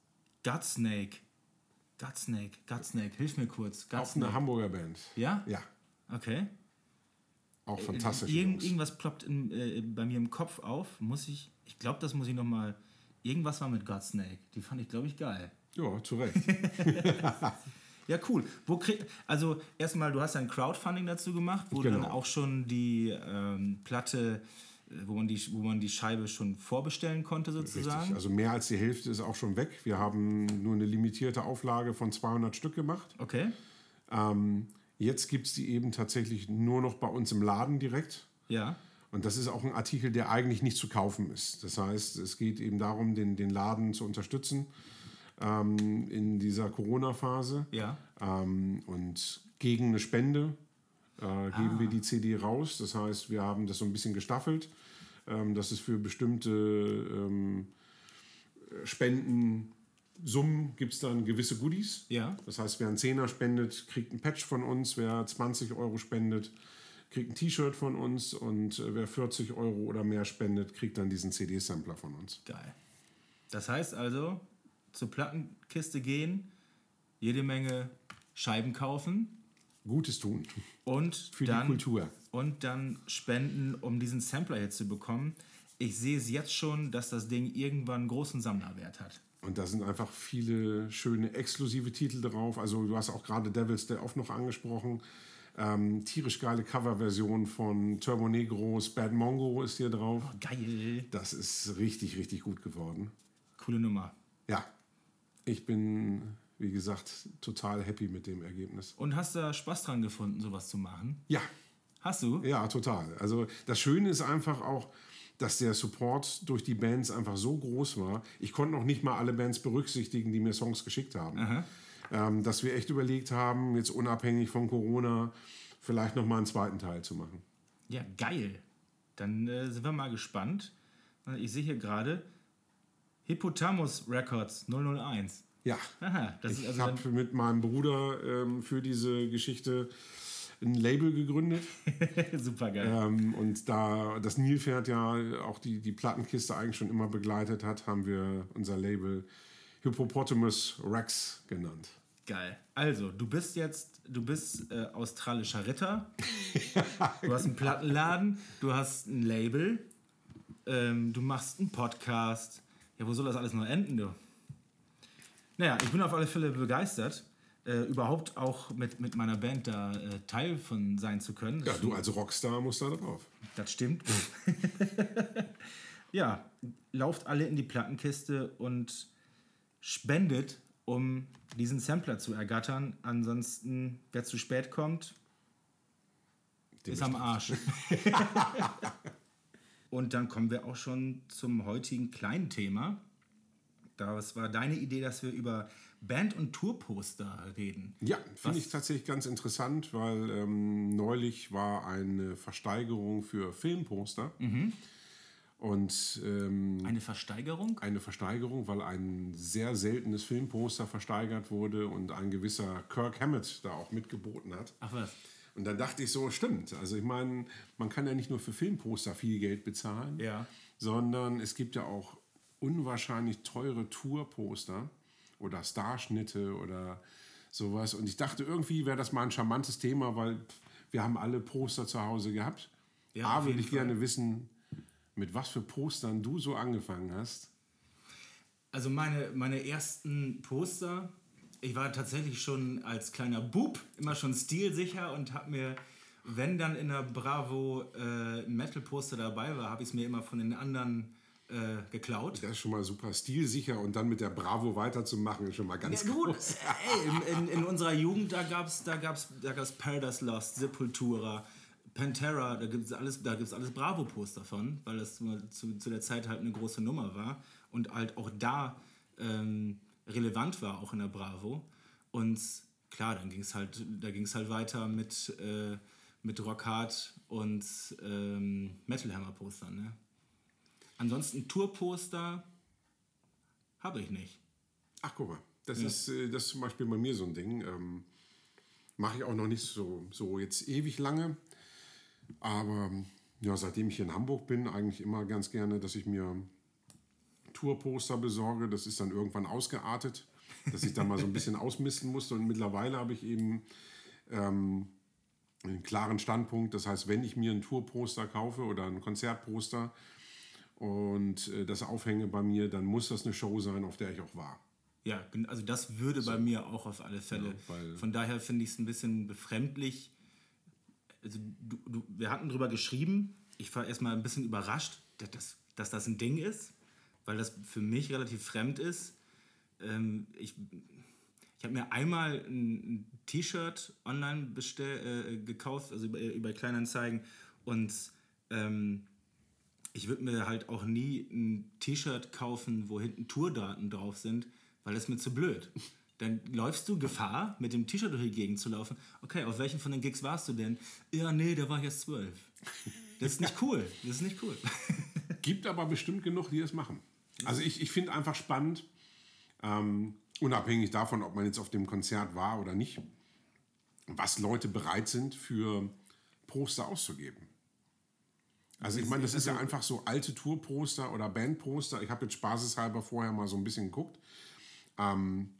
Godsnake. Godsnake. Godsnake. Hilf mir kurz. Auch eine. Hamburger Band. Ja? Ja, Okay. auch fantastisch. Irgend, irgendwas ploppt in, äh, bei mir im Kopf auf. Muss ich, ich glaube, das muss ich noch mal. Irgendwas war mit Godsnake. Die fand ich, glaube ich, geil. Ja, zu Recht. (laughs) Ja, cool. Wo krieg, also erstmal, du hast ein Crowdfunding dazu gemacht, wo Genau. dann auch schon die ähm, Platte, äh, wo man, die, wo man die Scheibe schon vorbestellen konnte sozusagen. Richtig. Also mehr als die Hälfte ist auch schon weg. Wir haben nur eine limitierte Auflage von 200 Stück gemacht. Okay. Ähm, jetzt gibt es die eben tatsächlich nur noch bei uns im Laden direkt. Ja. Und das ist auch ein Artikel, der eigentlich nicht zu kaufen ist. Das heißt, es geht eben darum, den, den Laden zu unterstützen ähm, in dieser Corona-Phase. Ja. Ähm, und gegen eine Spende äh, geben wir die CD raus. Das heißt, wir haben das so ein bisschen gestaffelt. Ähm, das ist für bestimmte ähm, Spendensummen gibt es dann gewisse Goodies. Ja. Das heißt, wer einen Zehner spendet, kriegt ein Patch von uns. Wer 20 Euro spendet, kriegt ein T-Shirt von uns. Und äh, wer 40 Euro oder mehr spendet, kriegt dann diesen CD-Sampler von uns. Geil. Das heißt also, zur Plattenkiste gehen, jede Menge Scheiben kaufen Gutes tun. Und Für dann, die Kultur. Und dann spenden, um diesen Sampler jetzt zu bekommen. Ich sehe es jetzt schon, dass das Ding irgendwann einen großen Sammlerwert hat. Und da sind einfach viele schöne exklusive Titel drauf. Also du hast auch gerade Devil's Day Off noch angesprochen. Ähm, tierisch geile Coverversion von Turbo Negros, Bad Mongo ist hier drauf. Geil. Das ist richtig, richtig gut geworden. Coole Nummer. Ja, ich bin, wie gesagt, total happy mit dem Ergebnis. Und hast da Spaß dran gefunden, sowas zu machen? Ja, Hast du? ja, total. Also das Schöne ist einfach auch, dass der Support durch die Bands einfach so groß war. Ich konnte noch nicht mal alle Bands berücksichtigen, die mir Songs geschickt haben. Ähm, dass wir echt überlegt haben, jetzt unabhängig von Corona, vielleicht noch mal einen zweiten Teil zu machen. Ja, geil. Dann äh, sind wir mal gespannt. Ich sehe hier gerade Hippotamus Records 001. Ja, Aha, ich also habe mit meinem Bruder ähm, für diese Geschichte ein Label gegründet. (laughs) super geil. Ähm, und da das Nilpferd ja auch die, die Plattenkiste eigentlich schon immer begleitet hat, haben wir unser Label Hippopotamus Rex genannt. Geil. Also, du bist jetzt, du bist äh, australischer Ritter. (laughs) du hast einen Plattenladen, du hast ein Label, ähm, du machst einen Podcast. Ja, wo soll das alles noch enden, du? Naja, ich bin auf alle Fälle begeistert, äh, überhaupt auch mit, mit meiner Band da äh, Teil von sein zu können. Ja, du als Rockstar musst da drauf. Das stimmt. (laughs) ja, lauft alle in die Plattenkiste und spendet, um diesen Sampler zu ergattern. Ansonsten, wer zu spät kommt, ist am Arsch. (laughs) und dann kommen wir auch schon zum heutigen kleinen Thema. Das war deine Idee, dass wir über Band- und Tourposter reden. Ja, finde ich tatsächlich ganz interessant, weil ähm, neulich war eine Versteigerung für Filmposter. Und ähm, Eine Versteigerung? eine Versteigerung, weil ein sehr seltenes Filmposter versteigert wurde und ein gewisser Kirk Hammett da auch mitgeboten hat. Ach was. Und dann dachte ich so, stimmt. Also ich meine, man kann ja nicht nur für Filmposter viel Geld bezahlen, Ja. sondern es gibt ja auch unwahrscheinlich teure Tourposter oder Starschnitte oder sowas. Und ich dachte, irgendwie wäre das mal ein charmantes Thema, weil wir haben alle Poster zu Hause gehabt. Ja, A, würde ich gerne wissen, mit was für Postern du so angefangen hast. Also meine, meine ersten Poster, ich war tatsächlich schon als kleiner Bub immer schon stilsicher und habe mir, wenn dann in der Bravo äh, Metal-Poster dabei war, habe ich es mir immer von den anderen äh, geklaut. Das ist schon mal super stilsicher und dann mit der Bravo weiterzumachen, ist schon mal ganz Ja, gut, groß. (laughs) ey, in, in, in unserer Jugend, da gab es da gab's, da gab's Paradise Lost, Sepultura, Pantera, da gibt es alles, da gibt's alles Bravo-Poster von, weil das zu, zu, der Zeit halt eine große Nummer war und halt auch da ähm, relevant war, auch in der Bravo. Und klar, dann ging es halt, da ging es halt weiter mit, äh, mit Rock Hard und ähm, Metal Hammer Postern. Ne? Ansonsten Tourposter habe ich nicht. Ach, guck mal, das, ist, äh, das ist zum Beispiel bei mir so ein Ding. Ähm, Mache ich auch noch nicht so, so jetzt ewig lange. Aber ja, seitdem ich hier in Hamburg bin, eigentlich immer ganz gerne, dass ich mir Tourposter besorge. Das ist dann irgendwann ausgeartet, dass ich da mal so ein bisschen (laughs) ausmisten musste. Und mittlerweile habe ich eben ähm, einen klaren Standpunkt. Das heißt, wenn ich mir ein Tourposter kaufe oder ein Konzertposter und äh, das aufhänge bei mir, dann muss das eine Show sein, auf der ich auch war. Ja, also das würde bei mir auch auf alle Fälle. Ja, weil- Von daher finde ich es ein bisschen befremdlich. Also du, du, wir hatten drüber geschrieben. Ich war erstmal ein bisschen überrascht, dass das, dass das ein Ding ist, weil das für mich relativ fremd ist. Ähm, ich ich habe mir einmal ein, ein T-Shirt online bestell, äh, gekauft, also über, über Kleinanzeigen. Und ähm, ich würde mir halt auch nie ein T-Shirt kaufen, wo hinten Tourdaten drauf sind, weil das ist mir zu blöd. Dann läufst du Gefahr, mit dem T-Shirt durch die Gegend zu laufen. Okay, auf welchen von den Gigs warst du denn? Ja, nee, da war ich erst zwölf. Das ist nicht cool. Das ist nicht cool. (laughs) Gibt aber bestimmt genug, die das machen. Also ich, ich finde einfach spannend, ähm, unabhängig davon, ob man jetzt auf dem Konzert war oder nicht, was Leute bereit sind für Poster auszugeben. Also ich meine, das ist ja einfach so alte Tourposter oder Bandposter. Ich habe jetzt spaßeshalber vorher mal so ein bisschen geguckt. Ähm,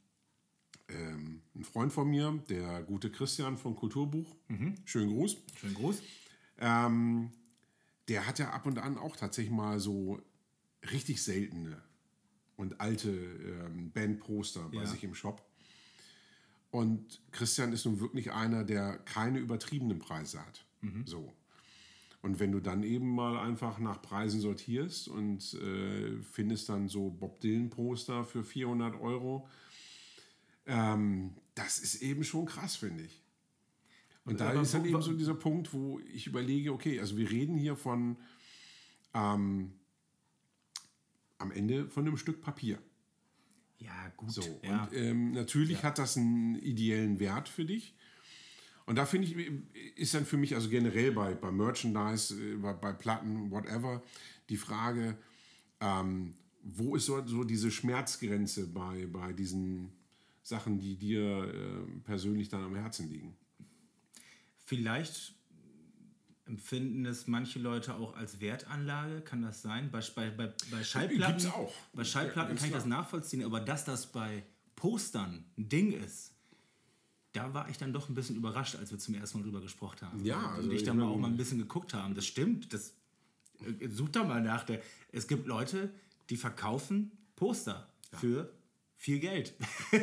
ähm, ein Freund von mir, der gute Christian von Kulturbuch, schönen Gruß, Schönen Gruß. ähm, der hat ja ab und an auch tatsächlich mal so richtig seltene und alte ähm, Bandposter bei Ja. sich im Shop. Und Christian ist nun wirklich einer, der keine übertriebenen Preise hat. So. Und wenn du dann eben mal einfach nach Preisen sortierst und äh, findest dann so Bob Dylan-Poster für 400 Euro, ähm, das ist eben schon krass, finde ich. Und da Aber ist dann eben so dieser Punkt, wo ich überlege, okay, also wir reden hier von ähm, am Ende von einem Stück Papier. Ja, gut. So, ja. und ähm, natürlich hat das einen ideellen Wert für dich. Und da finde ich, ist dann für mich, also generell bei, bei Merchandise, äh, bei, bei Platten, whatever, die Frage, ähm, wo ist so, so diese Schmerzgrenze bei, bei diesen Sachen, die dir äh, persönlich dann am Herzen liegen? Vielleicht empfinden es manche Leute auch als Wertanlage, kann das sein? Bei, bei, bei, Schallplatten, Gibt's auch. Bei Schallplatten Ja, kann ich das nachvollziehen, aber dass das bei Postern ein Ding ist, da war ich dann doch ein bisschen überrascht, als wir zum ersten Mal drüber gesprochen haben. Ja, und also ich ich dann auch mal ein bisschen geguckt haben. Das stimmt, das äh, sucht da mal nach. Der, es gibt Leute, die verkaufen Poster für viel Geld. (laughs)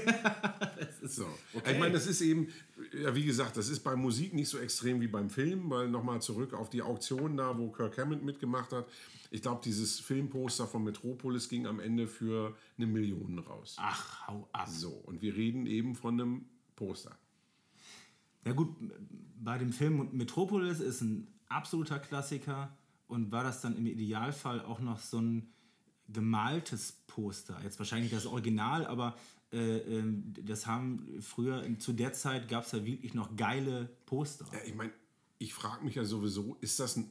So. Ich meine, das ist eben, ja, wie gesagt, das ist bei Musik nicht so extrem wie beim Film, weil nochmal zurück auf die Auktion da, wo Kirk Hammond mitgemacht hat. Ich glaube, dieses Filmposter von Metropolis ging am Ende für eine Million raus. Ach, hau ab. So, und wir reden eben von einem Poster. Ja gut, bei dem Film Metropolis ist ein absoluter Klassiker und war das dann im Idealfall auch noch so ein gemaltes Poster. Jetzt wahrscheinlich das Original, aber äh, ähm, das haben früher, zu der Zeit gab es ja wirklich noch geile Poster. Ja, ich meine, ich frage mich ja sowieso, ist das ein,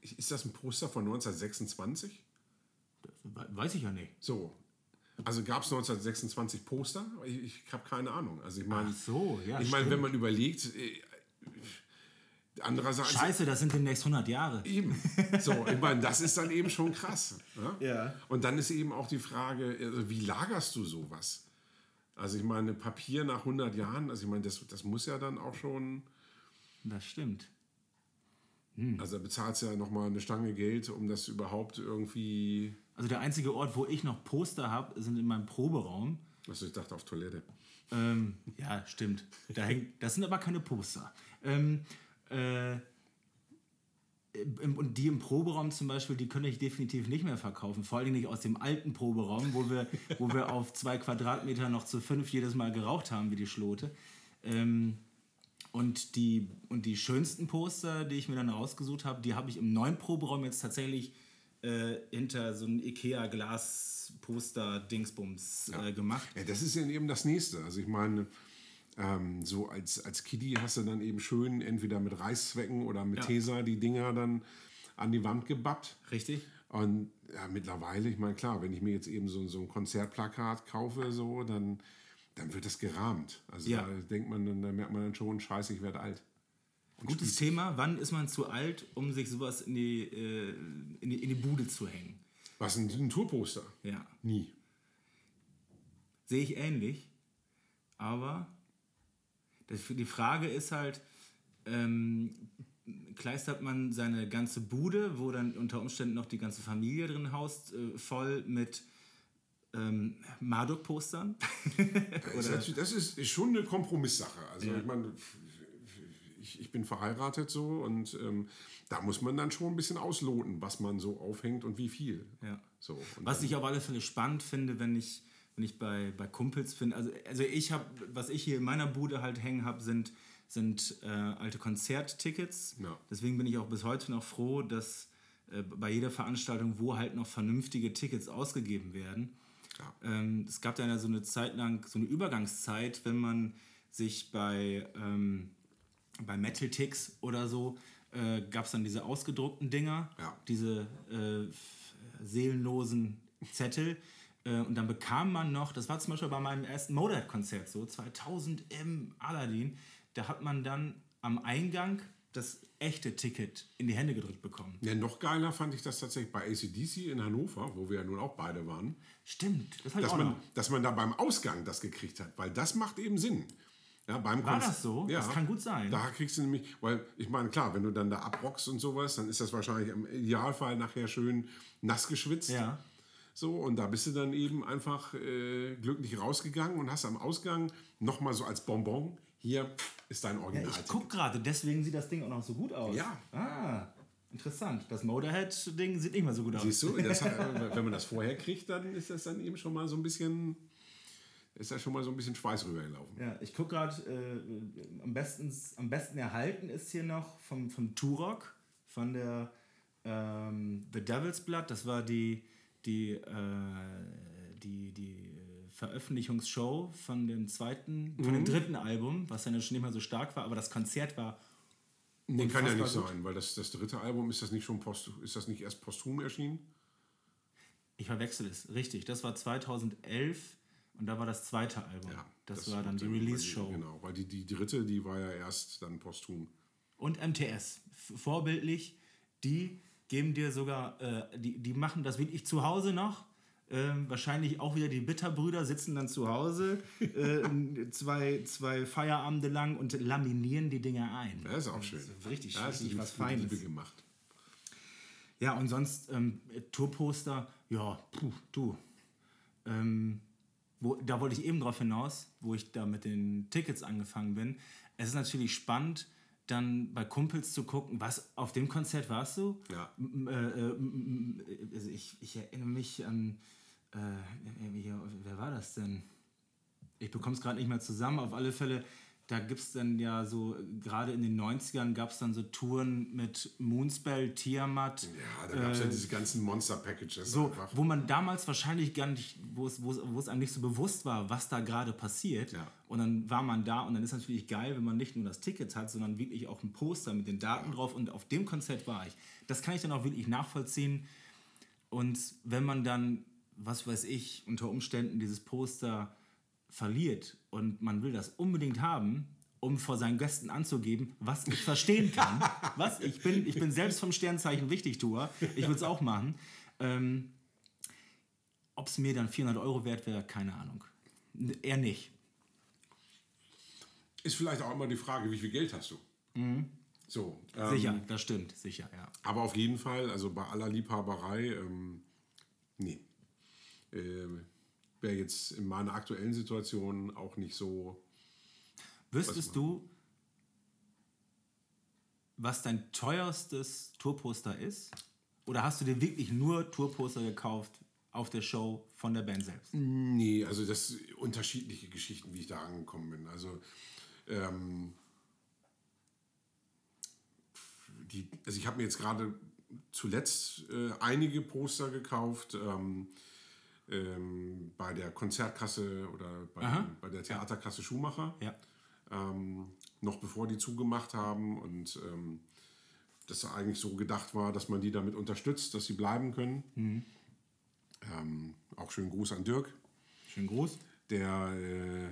ist das ein Poster von 1926? We- Weiß ich ja nicht. So. Also gab es 1926 Poster? Ich, ich habe keine Ahnung. Also ich meine, Ach so, ja, ich meine, wenn man überlegt, äh, andererseits Scheiße, das sind demnächst 100 Jahre. eben. (laughs) So, ich meine, das ist dann eben schon krass. Ne? Ja. Und dann ist eben auch die Frage, also wie lagerst du sowas? Also ich meine, Papier nach 100 Jahren, also ich meine, das, das muss ja dann auch schon, Das stimmt. also da bezahlst du ja nochmal eine Stange Geld, um das überhaupt irgendwie, Also der einzige Ort, wo ich noch Poster habe, sind in meinem Proberaum. also ich dachte auf Toilette. Ähm, ja, stimmt. Da hängt, das sind aber keine Poster. Ähm, äh, im- und die im Proberaum zum Beispiel, die könnte ich definitiv nicht mehr verkaufen. Vor allem nicht aus dem alten Proberaum, wo wir, wo wir auf zwei Quadratmeter noch zu fünf jedes Mal geraucht haben, wie die Schlote. Ähm, und, die, und die schönsten Poster, die ich mir dann rausgesucht habe, die habe ich im neuen Proberaum jetzt tatsächlich äh, hinter so einem Ikea-Glas-Poster-Dingsbums äh, gemacht. Ja, das ist ja eben das Nächste. Also ich meine, ähm, so als, als Kiddie hast du dann eben schön entweder mit Reißzwecken oder mit Ja. Tesa die Dinger dann an die Wand gebappt. Richtig? Und ja, mittlerweile, ich meine, klar, wenn ich mir jetzt eben so, so ein Konzertplakat kaufe, so, dann, dann wird das gerahmt. Also Ja. da denkt man, dann, da merkt man dann schon, scheiße, ich werde alt. Gutes Thema. Wann ist man zu alt, um sich sowas in die, äh, in die, in die Bude zu hängen? Was ein, ein Tourposter? Ja. Nie. Sehe ich ähnlich. Aber das, die Frage ist halt, ähm, kleistert man seine ganze Bude, wo dann unter Umständen noch die ganze Familie drin haust, äh, voll mit ähm, Marduk-Postern? (laughs) Das ist, das ist, ist schon eine Kompromisssache. Also ich meine, ich, ich bin verheiratet so und ähm, da muss man dann schon ein bisschen ausloten, was man so aufhängt und wie viel. Ja. So, Was ich auf alle Fälle spannend finde, wenn ich, wenn ich bei, bei Kumpels finde, also, also ich habe, was ich hier in meiner Bude halt hängen habe, sind, sind äh, alte Konzerttickets. Ja. Deswegen bin ich auch bis heute noch froh, dass äh, bei jeder Veranstaltung, wo halt noch vernünftige Tickets ausgegeben werden. Ja. Ähm, es gab ja so eine Zeit lang, so eine Übergangszeit, wenn man sich bei, ähm, bei Metal Ticks oder so, äh, gab es dann diese ausgedruckten Dinger, Ja. diese äh, seelenlosen Zettel. Äh, und dann bekam man noch, das war zum Beispiel bei meinem ersten Motorhead-Konzert so, 2000 im Aladdin, da hat man dann am Eingang das echte Ticket in die Hände gedrückt bekommen. Ja, noch geiler fand ich das tatsächlich bei ACDC in Hannover, wo wir ja nun auch beide waren. Stimmt, das dass auch man, dass man da beim Ausgang das gekriegt hat, weil das macht eben Sinn. Ja, beim War Konz- das so? Ja, Das kann gut sein. Da kriegst du nämlich, weil ich meine, klar, wenn du dann da abrockst und sowas, dann ist das wahrscheinlich im Idealfall nachher schön nass geschwitzt. Ja. So, und da bist du dann eben einfach äh, glücklich rausgegangen und hast am Ausgang nochmal so als Bonbon, hier ist dein Ja, Original. ich guck gerade, deswegen sieht das Ding auch noch so gut aus. Ja. Ah, interessant. Das Motorhead-Ding sieht nicht mehr so gut aus. Siehst du, das, (laughs) wenn man das vorher kriegt, dann ist das dann eben schon mal so ein bisschen, ist da schon mal so ein bisschen Schweiß rübergelaufen. Ja, ich gucke gerade, äh, am, besten, am besten erhalten ist hier noch vom, vom Turok, von der ähm, The Devil's Blood. Das war die, die, äh, die, die äh, Veröffentlichungsshow von dem zweiten, von dem dritten Album, was dann schon nicht mehr so stark war, aber das Konzert war Nee, kann ja nicht gut. sein, weil das, das dritte Album, ist das nicht schon post, ist das nicht erst posthum erschienen? Ich verwechsel es, richtig. Das war 2011 und da war das zweite Album. das, war dann die Release-Show. Genau, weil die, die dritte, die war ja erst dann posthum. Und MTS, vorbildlich, die geben dir sogar, äh, die, die machen das wirklich zu Hause noch. Ähm, wahrscheinlich auch wieder die Bitterbrüder sitzen dann zu Hause (laughs) äh, zwei, zwei Feierabende lang und laminieren die Dinger ein. Das ist auch schön. ist richtig, ja, das richtig ist was Feines. Liebe gemacht. Ja, und sonst ähm, Tourposter, ja, puh, du. Ähm, wo, da wollte ich eben drauf hinaus, wo ich da mit den Tickets angefangen bin. Es ist natürlich spannend, dann bei Kumpels zu gucken, was auf dem Konzert warst du? Ja. Äh, äh, also ich, ich erinnere mich an, äh, wer war das denn? Ich bekomme es gerade nicht mehr zusammen. Auf alle Fälle, da gibt es dann ja so, gerade in den 90ern gab es dann so Touren mit Moonspell, Tiamat. Ja, da gab es ja diese ganzen Monster-Packages Äh, So, einfach. wo man damals wahrscheinlich gar nicht, wo es, wo es, wo es einem nicht so bewusst war, was da gerade passiert. Ja. Und dann war man da und dann ist natürlich geil, wenn man nicht nur das Ticket hat, sondern wirklich auch ein Poster mit den Daten drauf und auf dem Konzert war ich. Das kann ich dann auch wirklich nachvollziehen. Und wenn man dann, was weiß ich, unter Umständen dieses Poster verliert und man will das unbedingt haben, um vor seinen Gästen anzugeben, was ich verstehen kann. (laughs) was? Ich bin, ich bin selbst vom Sternzeichen Wichtigtuer. Ich würde es auch machen. Ähm, Ob es mir dann 400 Euro wert wäre, keine Ahnung. Eher nicht. Ist vielleicht auch immer die Frage, wie viel Geld hast du? So, ähm, Sicher, das stimmt, sicher, ja. Aber auf jeden Fall, also bei aller Liebhaberei, ähm, nee. Äh, Wäre jetzt in meiner aktuellen Situation auch nicht so. Wüsstest du, was dein teuerstes Tourposter ist? Oder hast du dir wirklich nur Tourposter gekauft auf der Show von der Band selbst? Nee, also das sind unterschiedliche Geschichten, wie ich da angekommen bin. Also, ähm, die, also ich habe mir jetzt gerade zuletzt äh, einige Poster gekauft. Ähm, ähm, bei der Konzertkasse oder bei, bei der Theaterkasse Schumacher. Ja. ähm, noch bevor die zugemacht haben und ähm, das eigentlich so gedacht war, dass man die damit unterstützt, dass sie bleiben können. Ähm, auch schönen Gruß an Dirk, Schön groß. der, äh,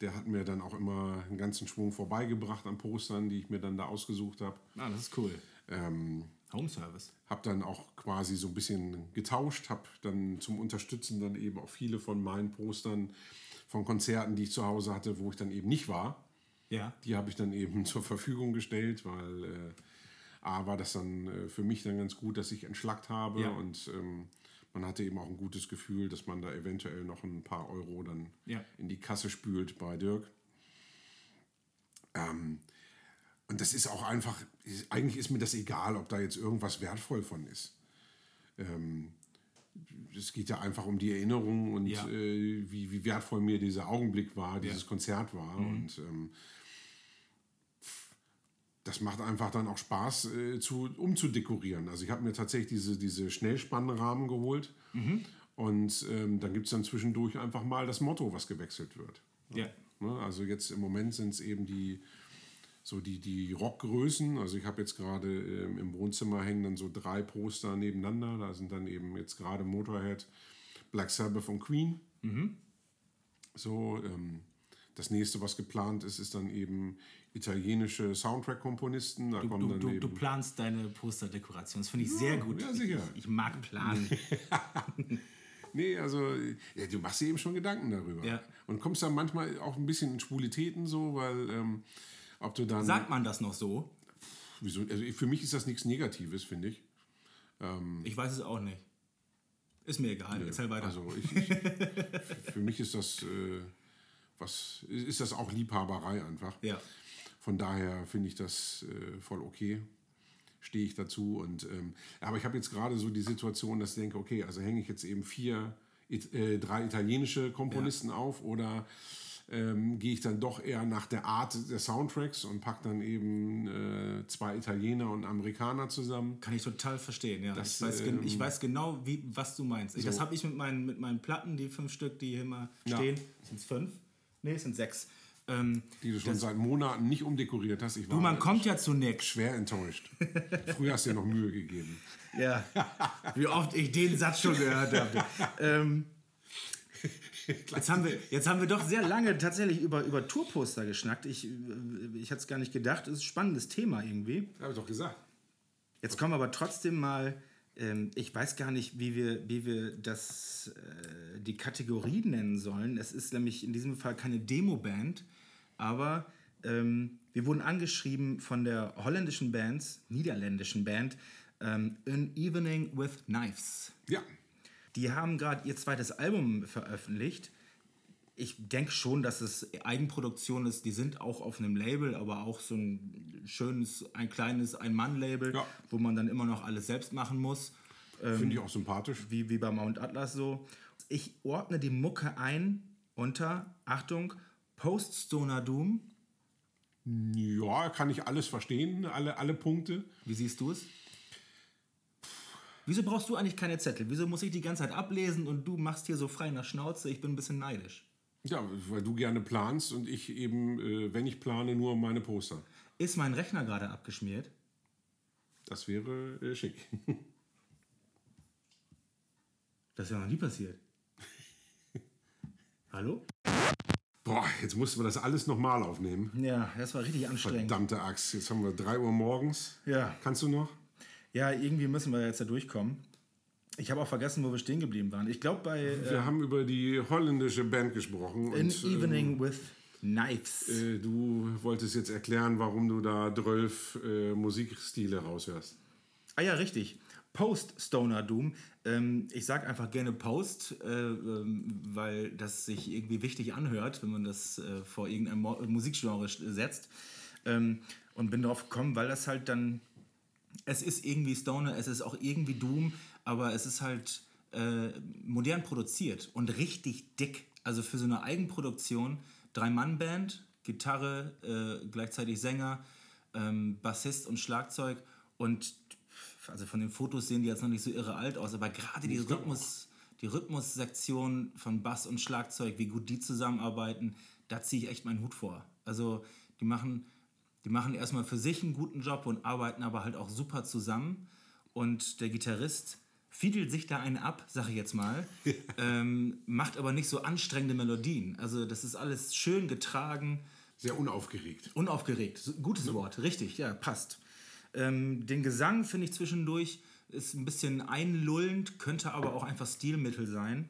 der hat mir dann auch immer einen ganzen Schwung vorbeigebracht an Postern, die ich mir dann da ausgesucht habe. Ah, das ist cool. Ähm, Home Service. habe dann auch quasi so ein bisschen getauscht, habe dann zum Unterstützen dann eben auch viele von meinen Postern von Konzerten, die ich zu Hause hatte, wo ich dann eben nicht war, Ja. die habe ich dann eben (laughs) zur Verfügung gestellt, weil äh, A war das dann äh, für mich dann ganz gut, dass ich entschlackt habe Ja. und ähm, man hatte eben auch ein gutes Gefühl, dass man da eventuell noch ein paar Euro dann Ja. in die Kasse spült bei Dirk. Ähm, und das ist auch einfach, eigentlich ist mir das egal, ob da jetzt irgendwas wertvoll von ist. Ähm, es geht ja einfach um die Erinnerung und Ja. äh, wie, wie wertvoll mir dieser Augenblick war, dieses Konzert war. Mhm. Und ähm, das macht einfach dann auch Spaß, äh, zu, umzudekorieren. Also ich habe mir tatsächlich diese, diese Schnellspannrahmen geholt. Mhm. Und ähm, dann gibt es dann zwischendurch einfach mal das Motto, was gewechselt wird. Ja. Ne? Also jetzt im Moment sind es eben die, so die, die Rockgrößen. Also ich habe jetzt gerade ähm, im Wohnzimmer hängen dann so drei Poster nebeneinander. Da sind dann eben jetzt gerade Motorhead, Black Sabbath und Queen. So, ähm, das nächste, was geplant ist, ist dann eben italienische Soundtrack-Komponisten. Da Du, kommen du, dann du, eben du planst deine Posterdekoration. Das finde ich sehr gut. ja, sicher. Ich, ich mag planen. (laughs) Nee, also ja, du machst dir eben schon Gedanken darüber. Ja. Und kommst dann manchmal auch ein bisschen in Schwulitäten so, weil ähm, ob du dann. Sagt man das noch so? Wieso, also für mich ist das nichts Negatives, finde ich. Ich weiß es auch nicht. Ist mir egal. Erzähl weiter. Also ich, ich, (laughs) für mich ist das äh, was ist das auch Liebhaberei einfach. Ja. Von daher finde ich das äh, voll okay. Stehe ich dazu. Und, ähm, aber ich habe jetzt gerade so die Situation, dass ich denke, okay, also hänge ich jetzt eben vier, It äh, drei italienische Komponisten auf oder ähm, gehe ich dann doch eher nach der Art der Soundtracks und packe dann eben äh, zwei Italiener und Amerikaner zusammen. Kann ich total verstehen, ja. Das, ich, weiß ähm, ich weiß genau, wie, was du meinst. Ich, Das So. habe ich mit meinen, mit meinen Platten, die fünf Stück, die hier immer stehen. Sind es fünf? Nee, es sind sechs. Ähm, Die du schon seit Monaten nicht umdekoriert hast. Ich war du, man kommt ja zu nix. schwer enttäuscht. (laughs) Früher hast du dir noch Mühe gegeben. Ja. Wie oft ich den Satz schon gehört habe. (laughs) ähm, jetzt, haben wir, jetzt haben wir doch sehr lange tatsächlich über, über Tourposter geschnackt. Ich, äh, ich hätte es gar nicht gedacht. Das ist ein spannendes Thema irgendwie. Habe ich doch gesagt. Jetzt kommen aber trotzdem mal. Ähm, ich weiß gar nicht, wie wir, wie wir das, äh, die Kategorie nennen sollen. Es ist nämlich in diesem Fall keine Demo-Band, aber ähm, wir wurden angeschrieben von der holländischen Band, niederländischen Band, ähm, An Evening with Knives. Ja, Die haben gerade ihr zweites Album veröffentlicht. Ich denke schon, dass es Eigenproduktion ist. Die sind auch auf einem Label, aber auch so ein schönes, ein kleines Ein-Mann-Label, Ja. wo man dann immer noch alles selbst machen muss. finde ich auch sympathisch. Wie, wie bei Mount Atlas so. Ich ordne die Mucke ein unter, Achtung, Post-Stoner Doom. Ja, kann ich alles verstehen, alle, alle Punkte. Wie siehst du es? Wieso brauchst du eigentlich keine Zettel? Wieso muss ich die ganze Zeit ablesen und du machst hier so frei nach Schnauze? Ich bin ein bisschen neidisch. Ja, weil du gerne planst und ich eben, äh, wenn ich plane, nur meine Poster. Ist mein Rechner gerade abgeschmiert? Das wäre äh, schick. (laughs) Das ist ja noch nie passiert. (laughs) Hallo? Boah, jetzt mussten wir das alles nochmal aufnehmen. Ja, das war richtig anstrengend. Verdammte Axt, jetzt haben wir 3 Uhr morgens. Ja. Kannst du noch? Ja, irgendwie müssen wir jetzt da durchkommen. Ich habe auch vergessen, wo wir stehen geblieben waren. Ich glaube bei äh, Wir haben über die holländische Band gesprochen. An und, Evening with Knives. Äh, du wolltest jetzt erklären, warum du da 12 äh, Musikstile raushörst. Ah ja, richtig. Post-Stoner Doom. Ähm, ich sage einfach gerne Post, äh, ähm, weil das sich irgendwie wichtig anhört, wenn man das äh, vor irgendeinem Musikgenre setzt. Ähm, und bin darauf gekommen, weil das halt dann. Es ist irgendwie Stoner, es ist auch irgendwie Doom, aber es ist halt äh, modern produziert und richtig dick. Also für so eine Eigenproduktion, Drei-Mann-Band, Gitarre, äh, gleichzeitig Sänger, ähm, Bassist und Schlagzeug und also von den Fotos sehen die jetzt noch nicht so irre alt aus, aber gerade die Rhythmus, die Rhythmussektion von Bass und Schlagzeug, wie gut die zusammenarbeiten, da ziehe ich echt meinen Hut vor. Also die machen, die machen erstmal für sich einen guten Job und arbeiten aber halt auch super zusammen. Und der Gitarrist fiedelt sich da einen ab, sag ich jetzt mal, (laughs) ähm, macht aber nicht so anstrengende Melodien. Also das ist alles schön getragen. Sehr unaufgeregt. Unaufgeregt, gutes Wort, richtig, ja, passt. Ähm, den Gesang finde ich zwischendurch ist ein bisschen einlullend, könnte aber auch einfach Stilmittel sein.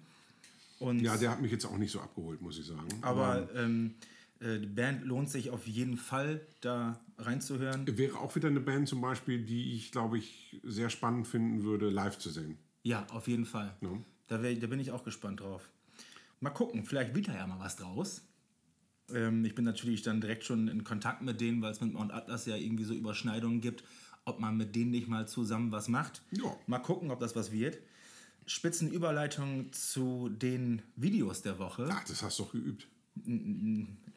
Und, Ja, der hat mich jetzt auch nicht so abgeholt, muss ich sagen. aber ähm, äh, die Band lohnt sich auf jeden Fall, da reinzuhören. Wäre auch wieder eine Band zum Beispiel, die ich, glaube ich, sehr spannend finden würde, live zu sehen. Ja, auf jeden Fall. Ja. Da, wär, da bin ich auch gespannt drauf. Mal gucken, vielleicht wird da ja mal was draus. Ähm, ich bin natürlich dann direkt schon in Kontakt mit denen, weil es mit Mount Atlas ja irgendwie so Überschneidungen gibt, ob man mit denen nicht mal zusammen was macht. Ja. Mal gucken, ob das was wird. Spitzenüberleitung zu den Videos der Woche. Ach, das hast du doch geübt.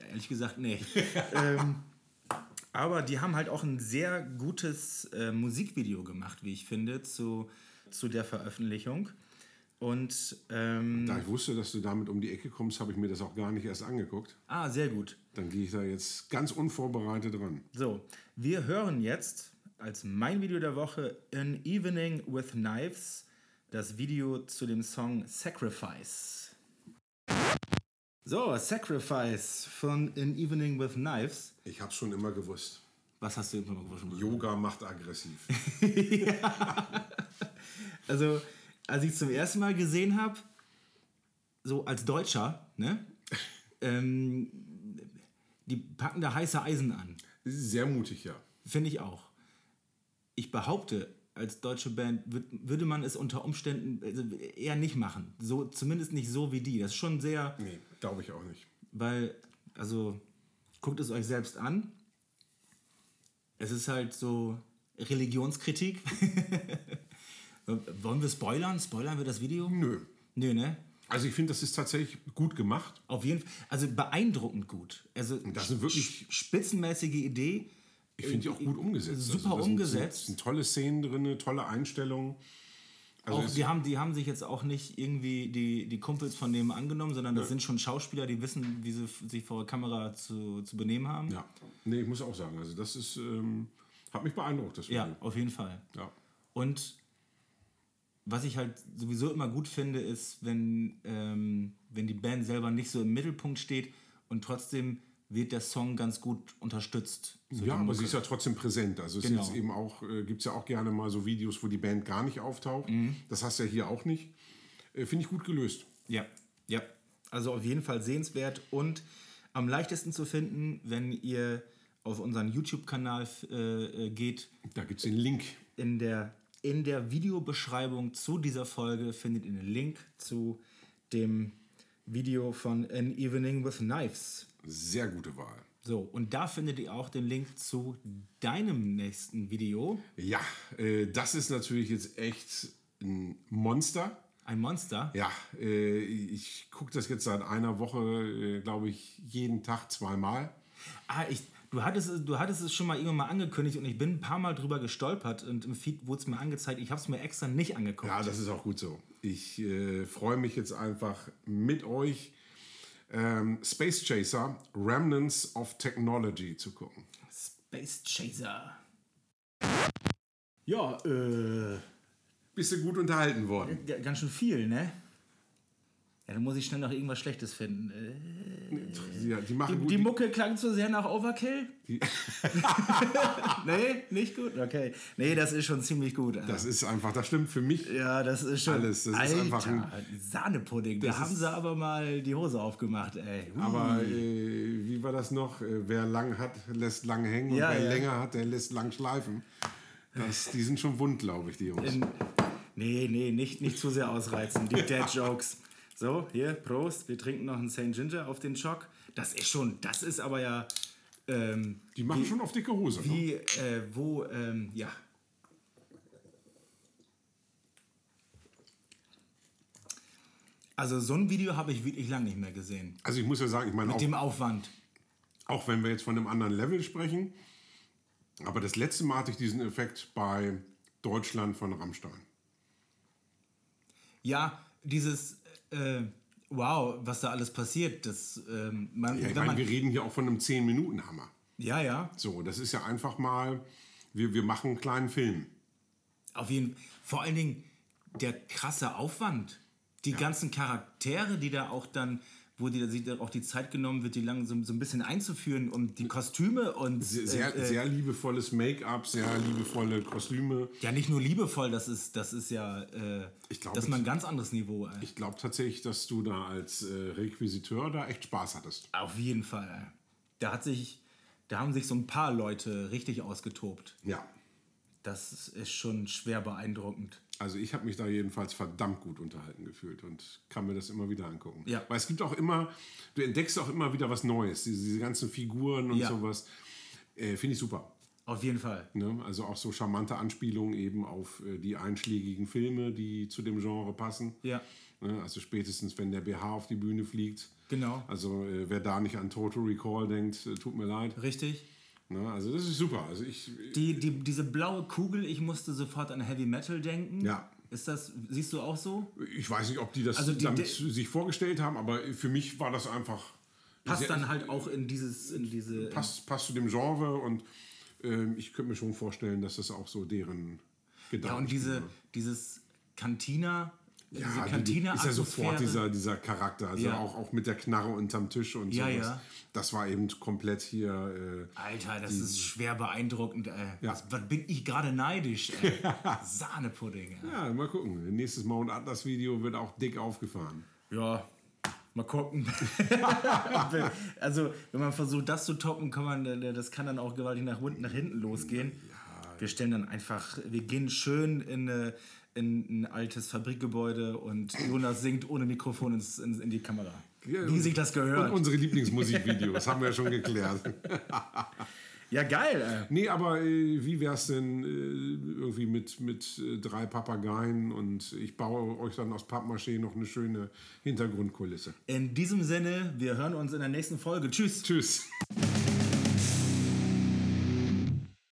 Ehrlich gesagt, nee. (laughs) ähm, aber die haben halt auch ein sehr gutes äh, Musikvideo gemacht, wie ich finde, zu, zu der Veröffentlichung. Und ähm, Da ich wusste, dass du damit um die Ecke kommst, habe ich mir das auch gar nicht erst angeguckt. ah, sehr gut. Dann gehe ich da jetzt ganz unvorbereitet ran. So, wir hören jetzt als mein Video der Woche An Evening with Knives das Video zu dem Song Sacrifice. So, Sacrifice von An Evening with Knives. Ich habe schon immer gewusst. Was hast du immer gewusst? Yoga macht aggressiv. (laughs) Also, als ich zum ersten Mal gesehen habe, so als Deutscher, ne? (laughs) ähm, die packen da heiße Eisen an. Sehr mutig, ja. Finde ich auch. Ich behaupte, als deutsche Band würd, würde man es unter Umständen also eher nicht machen. So, zumindest nicht so wie die. Das ist schon sehr, Nee, glaube ich auch nicht. weil, also, guckt es euch selbst an. Es ist halt so Religionskritik. (laughs) Wollen wir spoilern? Spoilern wir das Video? Nö. Nö, ne? Also ich finde, das ist tatsächlich gut gemacht. Auf jeden Fall. Also beeindruckend gut. Also das sind wirklich- spitzenmäßige Idee. Ich finde die auch gut umgesetzt. Super also, umgesetzt. Sind, sind tolle Szenen drin, tolle Einstellungen. Also Auch, die, haben, die haben sich jetzt auch nicht irgendwie die, die Kumpels von dem angenommen, sondern das sind schon Schauspieler, die wissen, wie sie sich vor der Kamera zu, zu benehmen haben. ja, nee, ich muss auch sagen, also das ist, ähm, hat mich beeindruckt, das Ja, Video. auf jeden Fall. Ja. Und was ich halt sowieso immer gut finde, ist, wenn, ähm, wenn die Band selber nicht so im Mittelpunkt steht und trotzdem wird der Song ganz gut unterstützt. So Ja, aber sie ist ja trotzdem präsent. Also es Genau. ist eben auch, äh, gibt es ja auch gerne mal so Videos, wo die Band gar nicht auftaucht. Mhm. Das hast du ja hier auch nicht. Äh, Finde ich gut gelöst. Ja, ja. Also auf jeden Fall sehenswert und am leichtesten zu finden, wenn ihr auf unseren YouTube-Kanal äh, äh, geht. Da gibt es den Link. In der, in der Videobeschreibung zu dieser Folge findet ihr den Link zu dem Video von An Evening with Knives. Sehr gute Wahl. So, und da findet ihr auch den Link zu deinem nächsten Video. Ja, äh, das ist natürlich jetzt echt ein Monster. Ein Monster. Ja, äh, ich gucke das jetzt seit einer Woche, äh, glaube ich, jeden Tag zweimal. Ah, ich, du, hattest, es- du hattest es schon mal irgendwann mal angekündigt und ich bin ein paar Mal drüber gestolpert und im Feed wurde es mir angezeigt. Ich habe es mir extra nicht angeguckt. Ja, das ist auch gut so. Ich äh, freue mich jetzt einfach mit euch ähm, Space Chaser Remnants of Technology zu gucken. Space Chaser. Ja, äh, Bist du gut unterhalten worden? g- ganz schön viel, ne? Ja, dann muss ich schnell noch irgendwas Schlechtes finden. Äh, Ja, die machen die, die Mucke klang zu sehr nach Overkill? (laughs) Nee, nicht gut? Okay. Nee, das ist schon ziemlich gut. Alter. das ist einfach, das stimmt für mich. ja, das ist schon. Alles, das ist Alter, einfach ein- Sahnepudding. Da haben ist- sie aber mal die Hose aufgemacht, ey. Aber äh, wie war das noch? Äh, wer lang hat, lässt lang hängen und Ja, wer ja. länger hat, der lässt lang schleifen. Das, die sind schon wund, glaube ich, die Jungs. In, nee, nee, nicht, nicht zu sehr ausreizen. Die (laughs) Dad Jokes. So, hier, Prost. Wir trinken noch einen St. Ginger auf den Schock. Das ist schon, das ist aber ja. Ähm, Die machen schon auf dicke Hose. Ne? wie, äh, wo, ähm, ja. Also, so ein Video habe ich wirklich lange nicht mehr gesehen. Also ich muss ja sagen, ich meine, auch, Mit dem Aufwand. auch wenn wir jetzt von einem anderen Level sprechen, aber das letzte Mal hatte ich diesen Effekt bei Deutschland von Rammstein. Ja, dieses. Äh, wow, was da alles passiert. Das, ähm, man, Ja, ich meine, wir reden hier auch von einem 10-Minuten-Hammer. ja, ja. So, das ist ja einfach mal, wir, wir machen einen kleinen Film. Auf jeden Vor allen Dingen der krasse Aufwand. Die ganzen Charaktere, die da auch dann, wo die, sich auch die Zeit genommen wird, die lang so, so ein bisschen einzuführen und die Kostüme und Sehr, sehr, äh, äh, sehr liebevolles Make-up, sehr liebevolle Kostüme. ja nicht nur liebevoll, das ist, das ist ja, äh, Ich glaub, das ist mal ein ganz anderes Niveau. Ey. Ich glaube tatsächlich, dass du da als äh, Requisiteur da echt Spaß hattest. Auf jeden Fall. Da hat sich, da haben sich so ein paar Leute richtig ausgetobt. Ja. Das ist schon schwer beeindruckend. Also ich habe mich da jedenfalls verdammt gut unterhalten gefühlt und kann mir das immer wieder angucken. Ja. Weil es gibt auch immer, du entdeckst auch immer wieder was Neues, diese, diese ganzen Figuren und Ja. sowas. Äh, Finde ich super. Auf jeden Fall. Ne? Also auch so charmante Anspielungen eben auf äh, die einschlägigen Filme, die zu dem Genre passen. Ja, Ne? Also spätestens, wenn der BH auf die Bühne fliegt. genau. Also äh, wer da nicht an Total Recall denkt, äh, tut mir leid. Richtig. Ne? Also das ist super. Also ich, Die, die, diese blaue Kugel, ich musste sofort an Heavy Metal denken. Ja. Ist das, siehst du auch so? ich weiß nicht, ob die das Also die- damit sich vorgestellt haben, aber für mich war das einfach Passt sehr- dann halt auch in dieses, in diese. passt, passt zu dem Genre und ähm, ich könnte mir schon vorstellen, dass das auch so deren Gedanken ja, und diese, dieses Cantina, Ja, die- Kantine ist ja sofort dieser, dieser Charakter, also Ja. auch, auch mit der Knarre unterm Tisch und Ja, sowas. ja. Das war eben komplett hier. Äh, Alter, das ist schwer beeindruckend. Ey. Ja. Was, was bin ich gerade neidisch? Ey. (laughs) Sahnepudding. Ja, mal gucken. Nächstes Mount Atlas Video wird auch dick aufgefahren. Ja, mal gucken. (laughs) also, wenn man versucht, das zu toppen, kann man, äh, das kann dann auch gewaltig nach, unten- nach hinten losgehen. Wir stellen dann einfach, wir gehen schön in, eine, in ein altes Fabrikgebäude und Jonas singt ohne Mikrofon ins, in, in die Kamera. Ja, Wie und- sich das Und gehört. unsere Lieblingsmusikvideos haben wir ja schon geklärt. (laughs) Ja, geil. Nee, aber äh, wie wär's denn äh, irgendwie mit, mit äh, drei Papageien und ich baue euch dann aus Pappmaché noch eine schöne Hintergrundkulisse. In diesem Sinne, wir hören uns in der nächsten Folge. Tschüss. Tschüss.